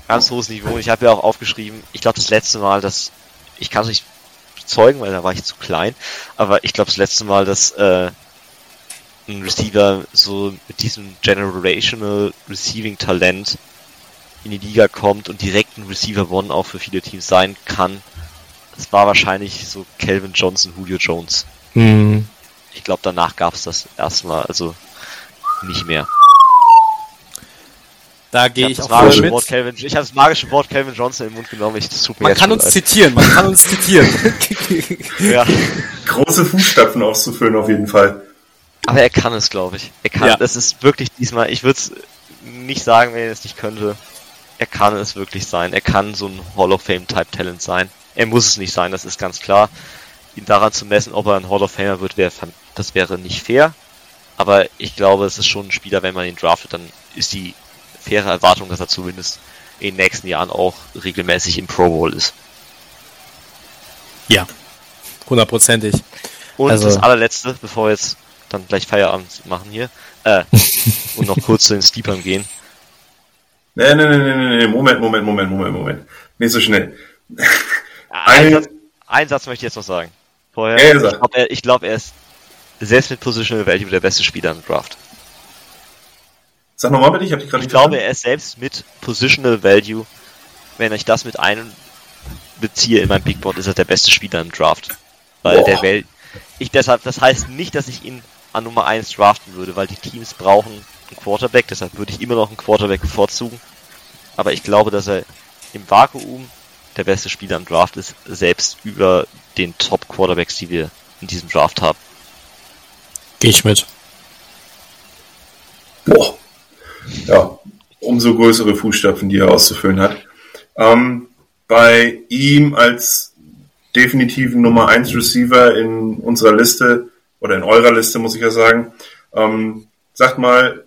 ganz hohes Niveau. Ich habe ja auch aufgeschrieben, ich glaube das letzte Mal, dass ich kann es nicht bezeugen, weil da war ich zu klein, aber ich glaube das letzte Mal, dass äh, ein Receiver so mit diesem generational Receiving Talent in die Liga kommt und direkt ein Receiver One auch für viele Teams sein kann. Das war wahrscheinlich so Calvin Johnson, Julio Jones. Mhm. Ich glaube, danach gab es das erstmal, also nicht mehr. Da gehe ich, ich auch voll mit. Wort Calvin, ich habe das magische Wort Calvin Johnson im Mund genommen. Ich, das tut mir man kann uns leid. zitieren, man kann uns zitieren. ja. Große Fußstapfen auszufüllen auf jeden Fall. Aber er kann es, glaube ich. Er kann, ja. das ist wirklich diesmal, ich würde es nicht sagen, wenn er es nicht könnte. Er kann es wirklich sein. Er kann so ein Hall of Fame Type Talent sein. Er muss es nicht sein, das ist ganz klar. Ihn daran zu messen, ob er ein Hall of Famer wird, wäre, das wäre nicht fair. Aber ich glaube, es ist schon ein Spieler, wenn man ihn draftet, dann ist die faire Erwartung, dass er zumindest in den nächsten Jahren auch regelmäßig im Pro Bowl ist. Ja, hundertprozentig. Und also, das allerletzte, bevor wir jetzt dann gleich Feierabend machen hier, äh, und noch kurz zu den Steepern gehen. Nee, nee, nee, nee, nee, Moment, Moment, Moment, Moment, Moment. Nicht so schnell. Ein, Satz, einen Satz möchte ich jetzt noch sagen. Vorher, ich glaube, er, glaub, er ist selbst mit Positional Value der beste Spieler im Draft. Sag nochmal bitte, ich habe dich gerade Ich glaube, er ist selbst mit Positional Value, wenn ich das mit einem beziehe in meinem Big Board, ist er der beste Spieler im Draft. Weil Boah. der Welt. Ich deshalb, das heißt nicht, dass ich ihn an Nummer 1 draften würde, weil die Teams brauchen einen Quarterback, deshalb würde ich immer noch einen Quarterback bevorzugen. Aber ich glaube, dass er im Vakuum der beste Spieler im Draft ist, selbst über den Top Quarterbacks, die wir in diesem Draft haben. Gehe ich mit. Boah ja, umso größere Fußstapfen, die er auszufüllen hat. Ähm, bei ihm als definitiven Nummer 1 Receiver in unserer Liste oder in eurer Liste, muss ich ja sagen, ähm, sagt mal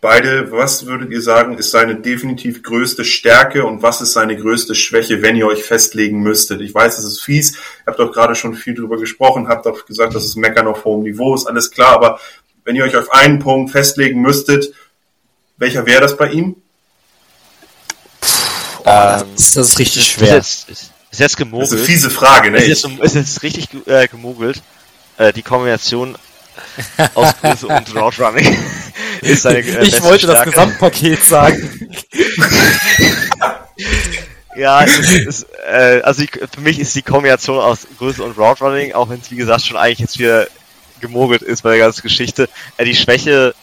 beide, was würdet ihr sagen, ist seine definitiv größte Stärke und was ist seine größte Schwäche, wenn ihr euch festlegen müsstet? Ich weiß, es ist fies, ihr habt doch gerade schon viel drüber gesprochen, habt auch gesagt, dass es Meckern auf hohem Niveau ist, alles klar, aber wenn ihr euch auf einen Punkt festlegen müsstet, welcher wäre das bei ihm? Oh, das, ist, das ist richtig schwer. Ist jetzt, ist jetzt gemogelt. Das ist eine fiese Frage, ne? Ist jetzt, ist jetzt richtig äh, gemogelt. Äh, die Kombination aus Größe und Route Running ist seine äh, Ich wollte Stärke. das Gesamtpaket sagen. ja, es ist, ist, äh, also ich, für mich ist die Kombination aus Größe und Route Running, auch wenn es wie gesagt schon eigentlich jetzt wieder gemogelt ist bei der ganzen Geschichte, äh, die Schwäche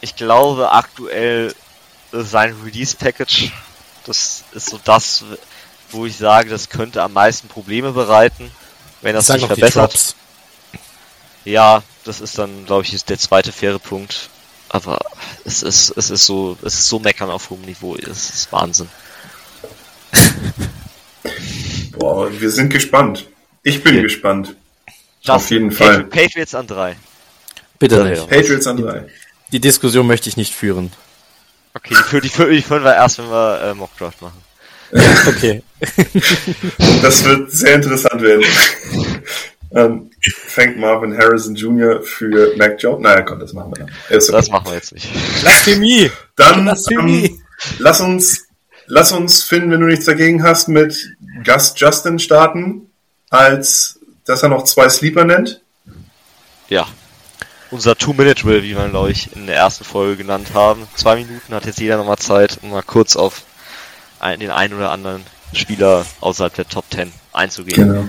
ich glaube aktuell sein Release-Package, das ist so das, wo ich sage, das könnte am meisten Probleme bereiten, wenn das sich verbessert. Ja, das ist dann, glaube ich, der zweite faire Punkt. Aber es ist, es ist so, es ist so meckern auf hohem Niveau, es ist Wahnsinn. Boah, wir sind gespannt. Ich bin okay. gespannt. Das auf jeden Fall. Patriots an drei. Bitte. Patriots an drei. Die Diskussion möchte ich nicht führen. Okay, die, für, die, für, die führen wir erst, wenn wir äh, Mockdraft machen. okay. Das wird sehr interessant werden. ähm, Frank Marvin Harrison Jr. für Mac Jones. Naja, komm, das machen wir dann. Okay. Das machen wir jetzt nicht. Blasphemie! Dann ähm, lass uns, lass uns finden, wenn du nichts dagegen hast, mit Gus Justin starten, als dass er noch zwei Sleeper nennt. Ja. Unser Two-Minute-Drill, wie wir glaube ich in der ersten Folge genannt haben. Zwei Minuten hat jetzt jeder nochmal Zeit, um mal kurz auf den einen oder anderen Spieler außerhalb der Top 10 einzugehen. Genau.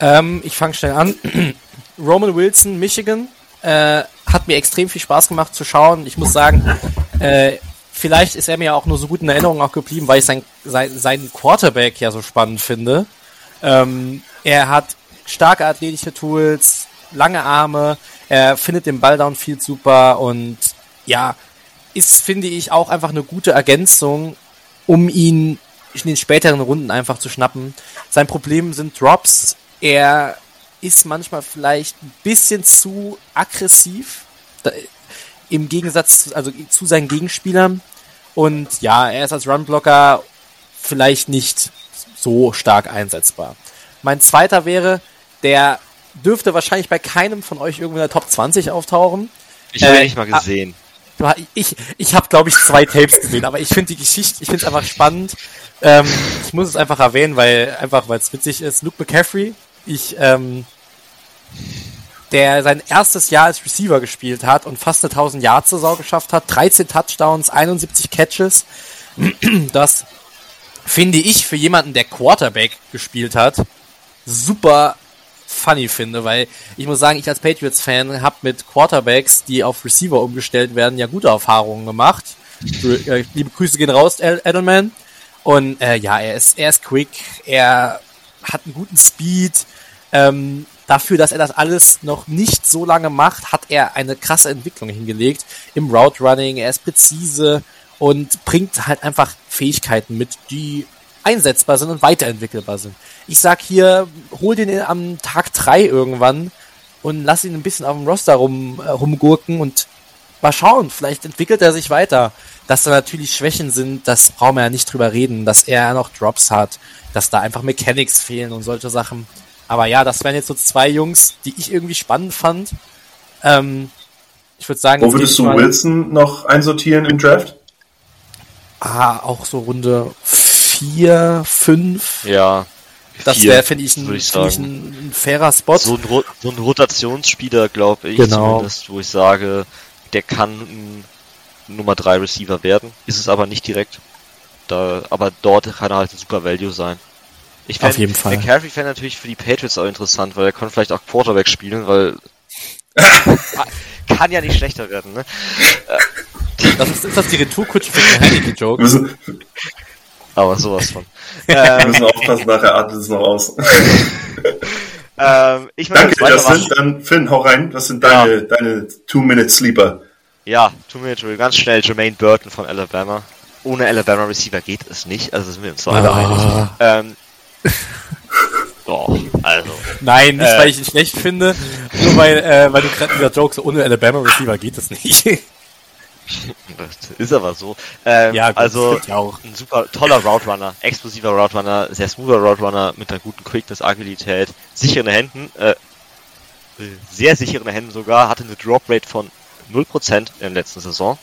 Ähm, ich fange schnell an. Roman Wilson, Michigan, äh, hat mir extrem viel Spaß gemacht zu schauen. Ich muss sagen, äh, vielleicht ist er mir auch nur so gut in Erinnerung auch geblieben, weil ich sein, sein, seinen Quarterback ja so spannend finde. Ähm, er hat starke athletische Tools, lange Arme, er findet den Ball downfield super und ja, ist, finde ich, auch einfach eine gute Ergänzung, um ihn in den späteren Runden einfach zu schnappen. Sein Problem sind Drops. Er ist manchmal vielleicht ein bisschen zu aggressiv da, im Gegensatz zu, also zu seinen Gegenspielern. Und ja, er ist als Runblocker vielleicht nicht so stark einsetzbar. Mein zweiter wäre, der dürfte wahrscheinlich bei keinem von euch irgendwo in der Top 20 auftauchen. Ich habe äh, ihn nicht mal gesehen. Ich, ich habe, glaube ich, zwei Tapes gesehen, aber ich finde die Geschichte, ich finde es einfach spannend. Ähm, ich muss es einfach erwähnen, weil einfach, weil es witzig ist. Luke McCaffrey, ich, ähm, der sein erstes Jahr als Receiver gespielt hat und fast eine 1000 Yards Saison geschafft hat, 13 Touchdowns, 71 Catches. Das finde ich für jemanden, der Quarterback gespielt hat, super funny finde, weil ich muss sagen, ich als Patriots-Fan habe mit Quarterbacks, die auf Receiver umgestellt werden, ja gute Erfahrungen gemacht. Äh, liebe Grüße gehen raus, Edelman. Und äh, ja, er ist, er ist quick, er hat einen guten Speed. Ähm, dafür, dass er das alles noch nicht so lange macht, hat er eine krasse Entwicklung hingelegt im Route Running. Er ist präzise und bringt halt einfach Fähigkeiten mit, die einsetzbar sind und weiterentwickelbar sind. Ich sag hier, hol den am Tag drei irgendwann und lass ihn ein bisschen auf dem Roster rum, äh, rumgurken und mal schauen, vielleicht entwickelt er sich weiter. Dass da natürlich Schwächen sind, das brauchen wir ja nicht drüber reden, dass er noch Drops hat, dass da einfach Mechanics fehlen und solche Sachen. Aber ja, das wären jetzt so zwei Jungs, die ich irgendwie spannend fand. Ähm, ich würde sagen. Wo würdest du Wilson noch einsortieren im Draft? Ah, auch so Runde vier, fünf. Ja. Das wäre, finde ich, ein, ich, find ich ein, ein, fairer Spot. So ein, so ein Rotationsspieler, glaube ich, genau. zumindest, wo ich sage, der kann ein Nummer 3 Receiver werden. Ist es aber nicht direkt. Da, aber dort kann er halt ein super Value sein. Ich fänd, Auf jeden Fall. McCaffrey wäre natürlich für die Patriots auch interessant, weil er kann vielleicht auch Quarterback spielen, weil kann ja nicht schlechter werden, ne? Das ist, ist das die Retourkutsche für den Heineke-Joke? Aber sowas von. Ähm, Wir müssen aufpassen, nachher atmet es noch aus. ähm, ich Danke, das sind dann, Finn, hau rein, was sind deine, ja. deine Two-Minute-Sleeper? Ja, Two-Minute, ganz schnell, Jermaine Burton von Alabama. Ohne Alabama Receiver geht es nicht, also sind wir uns so alle ah. einig. Ähm, Doch, also. Nein, nicht äh, weil ich ihn schlecht finde, nur weil, äh, weil du gerade dieser Joke so ohne Alabama Receiver geht es nicht. Das ist aber so. Ähm, ja, gut, also ja auch. ein super toller Route Runner, explosiver Route Runner, sehr smoother Route Runner mit einer guten Quickness, Agilität, sichere Händen, äh, sehr sichere Händen sogar, hatte eine Drop Rate von 0% in der letzten Saison.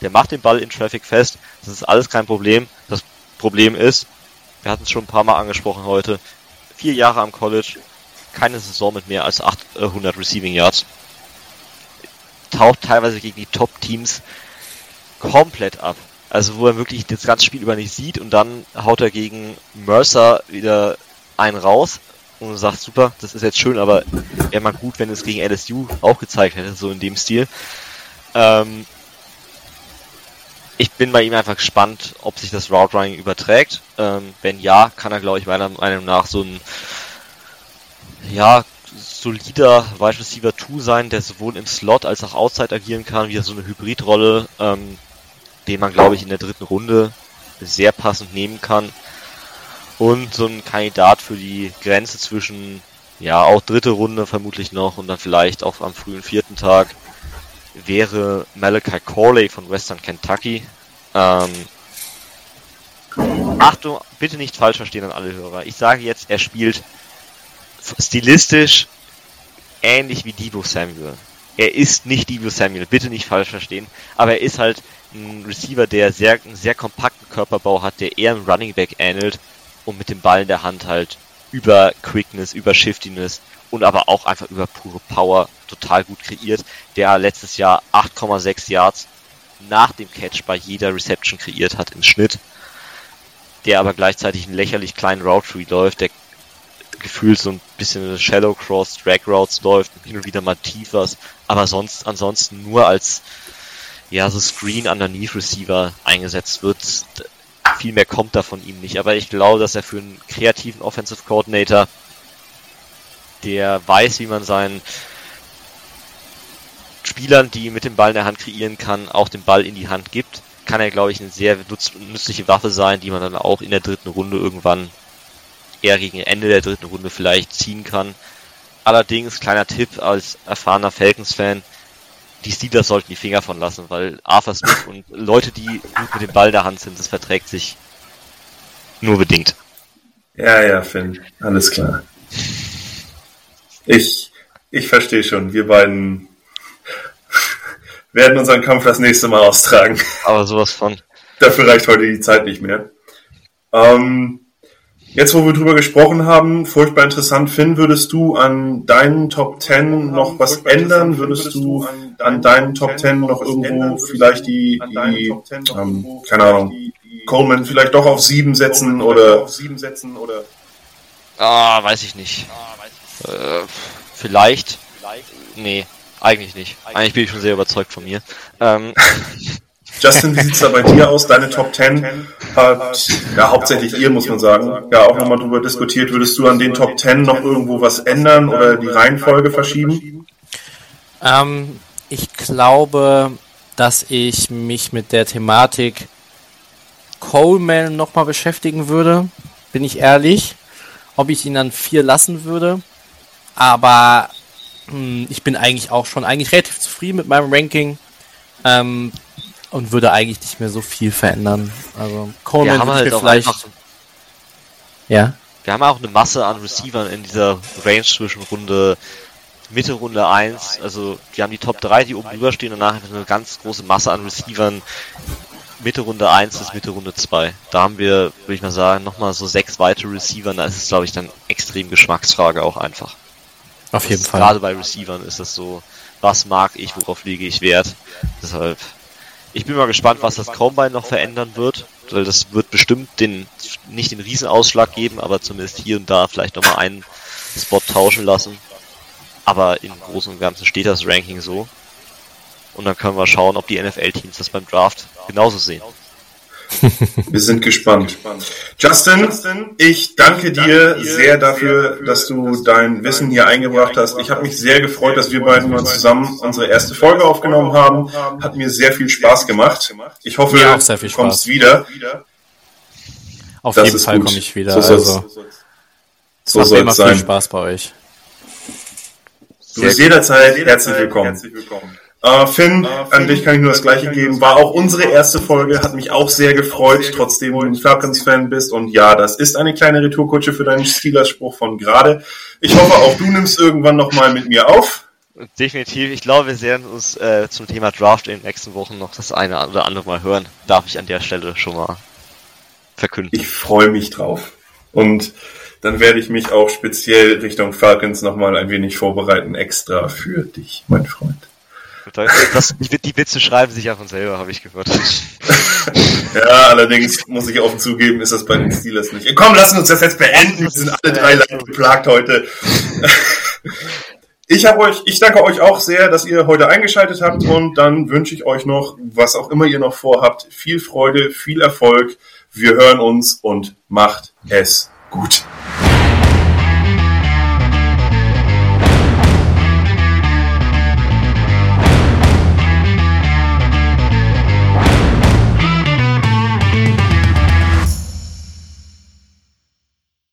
Der macht den Ball in Traffic fest, das ist alles kein Problem. Das Problem ist, wir hatten es schon ein paar Mal angesprochen heute, vier Jahre am College, keine Saison mit mehr als 800 Receiving Yards. Taucht teilweise gegen die Top-Teams komplett ab. Also wo er wirklich das ganze Spiel über nicht sieht und dann haut er gegen Mercer wieder einen raus und sagt, super, das ist jetzt schön, aber wäre mal gut, wenn es gegen LSU auch gezeigt hätte, so in dem Stil. Ähm, ich bin bei ihm einfach gespannt, ob sich das Route Running überträgt. Ähm, wenn ja, kann er, glaube ich, meiner Meinung nach so ein ja, solider Wide Receiver 2 sein, der sowohl im Slot als auch Outside agieren kann, wie so eine Hybridrolle. Ähm, den man, glaube ich, in der dritten Runde sehr passend nehmen kann. Und so ein Kandidat für die Grenze zwischen, ja, auch dritte Runde vermutlich noch und dann vielleicht auch am frühen vierten Tag wäre Malachi Corley von Western Kentucky. Ähm, Achtung, bitte nicht falsch verstehen an alle Hörer. Ich sage jetzt, er spielt stilistisch ähnlich wie Debo Samuel. Er ist nicht Debo Samuel, bitte nicht falsch verstehen, aber er ist halt ein Receiver, der sehr, einen sehr kompakten Körperbau hat, der eher einen Running Back ähnelt und mit dem Ball in der Hand halt über Quickness, über Shiftiness und aber auch einfach über pure Power total gut kreiert, der letztes Jahr 8,6 Yards nach dem Catch bei jeder Reception kreiert hat im Schnitt, der aber gleichzeitig einen lächerlich kleinen Route Tree läuft, der gefühlt so ein bisschen Shallow Cross, Drag Routes läuft, hin und wieder mal Tiefers, aber sonst, ansonsten nur als, ja, so Screen Underneath Receiver eingesetzt wird viel mehr kommt da von ihm nicht. Aber ich glaube, dass er für einen kreativen Offensive Coordinator, der weiß, wie man seinen Spielern, die mit dem Ball in der Hand kreieren kann, auch den Ball in die Hand gibt, kann er, glaube ich, eine sehr nützliche Waffe sein, die man dann auch in der dritten Runde irgendwann eher gegen Ende der dritten Runde vielleicht ziehen kann. Allerdings, kleiner Tipp als erfahrener Falcons-Fan, die Steelers sollten die Finger von lassen, weil Arthur Smith und Leute, die gut mit dem Ball in der Hand sind, das verträgt sich nur bedingt. Ja, ja, Finn, alles klar. Ich, ich verstehe schon. Wir beiden werden unseren Kampf das nächste Mal austragen. Aber sowas von. Dafür reicht heute die Zeit nicht mehr. Ähm, Jetzt, wo wir drüber gesprochen haben, furchtbar interessant, Finn, würdest du an deinen Top 10 noch was ändern? Würdest du an deinen Top 10 noch irgendwo vielleicht die, die ähm, keine Ahnung, Coleman vielleicht doch auf 7 setzen oder? Ah, weiß ich nicht. Äh, vielleicht. Nee, eigentlich nicht. Eigentlich bin ich schon sehr überzeugt von mir. Ähm, Justin, wie sieht's da bei dir aus? Deine Top 10 hat, ja, hauptsächlich ihr, muss man sagen, ja auch nochmal drüber diskutiert. Würdest du an den Top 10 noch irgendwo was ändern oder die Reihenfolge verschieben? Ähm, ich glaube, dass ich mich mit der Thematik Coleman nochmal beschäftigen würde, bin ich ehrlich. Ob ich ihn dann vier lassen würde. Aber hm, ich bin eigentlich auch schon eigentlich relativ zufrieden mit meinem Ranking. Ähm, und würde eigentlich nicht mehr so viel verändern. Also Coleman würde halt vielleicht. ja. Wir haben auch eine Masse an Receivern in dieser Range zwischen Runde Mitte Runde 1. Also wir haben die Top 3, die oben drüber stehen und nachher eine ganz große Masse an Receivern Mitte Runde 1 bis Mitte Runde 2. Da haben wir, würde ich mal sagen, nochmal so sechs weitere Receiver. Da ist es, glaube ich, dann extrem Geschmacksfrage auch einfach. Auf jeden Fall. Gerade bei Receivern ist das so, was mag ich, worauf lege ich Wert. Deshalb ich bin mal gespannt, was das Combine noch verändern wird, weil das wird bestimmt den, nicht den Riesenausschlag geben, aber zumindest hier und da vielleicht nochmal einen Spot tauschen lassen. Aber im Großen und Ganzen steht das Ranking so. Und dann können wir schauen, ob die NFL-Teams das beim Draft genauso sehen. Wir sind gespannt. Justin, ich danke dir sehr dafür, dass du dein Wissen hier eingebracht hast. Ich habe mich sehr gefreut, dass wir beiden mal zusammen unsere erste Folge aufgenommen haben. Hat mir sehr viel Spaß gemacht. Ich hoffe, du kommst wieder. Auf das jeden Fall komme ich wieder. So also, so soll es sein. Viel Spaß bei euch. Du bist jederzeit herzlich willkommen. Äh, Finn, an dich kann ich nur das Gleiche geben. War auch unsere erste Folge, hat mich auch sehr gefreut, trotzdem du ein Falcons-Fan bist. Und ja, das ist eine kleine Retourkutsche für deinen Steelers-Spruch von gerade. Ich hoffe, auch du nimmst irgendwann nochmal mit mir auf. Definitiv. Ich glaube, wir werden uns äh, zum Thema Draft in den nächsten Wochen noch das eine oder andere Mal hören. Darf ich an der Stelle schon mal verkünden. Ich freue mich drauf. Und dann werde ich mich auch speziell Richtung Falcons nochmal ein wenig vorbereiten, extra für dich, mein Freund. Das, die, Witze schreiben sich ja von selber, habe ich gehört. ja, allerdings muss ich offen zugeben, ist das bei den Steelers nicht. Komm, lassen uns das jetzt beenden. Wir sind alle drei leicht geplagt heute. Ich euch, ich danke euch auch sehr, dass ihr heute eingeschaltet habt und dann wünsche ich euch noch, was auch immer ihr noch vorhabt, viel Freude, viel Erfolg. Wir hören uns und macht es gut.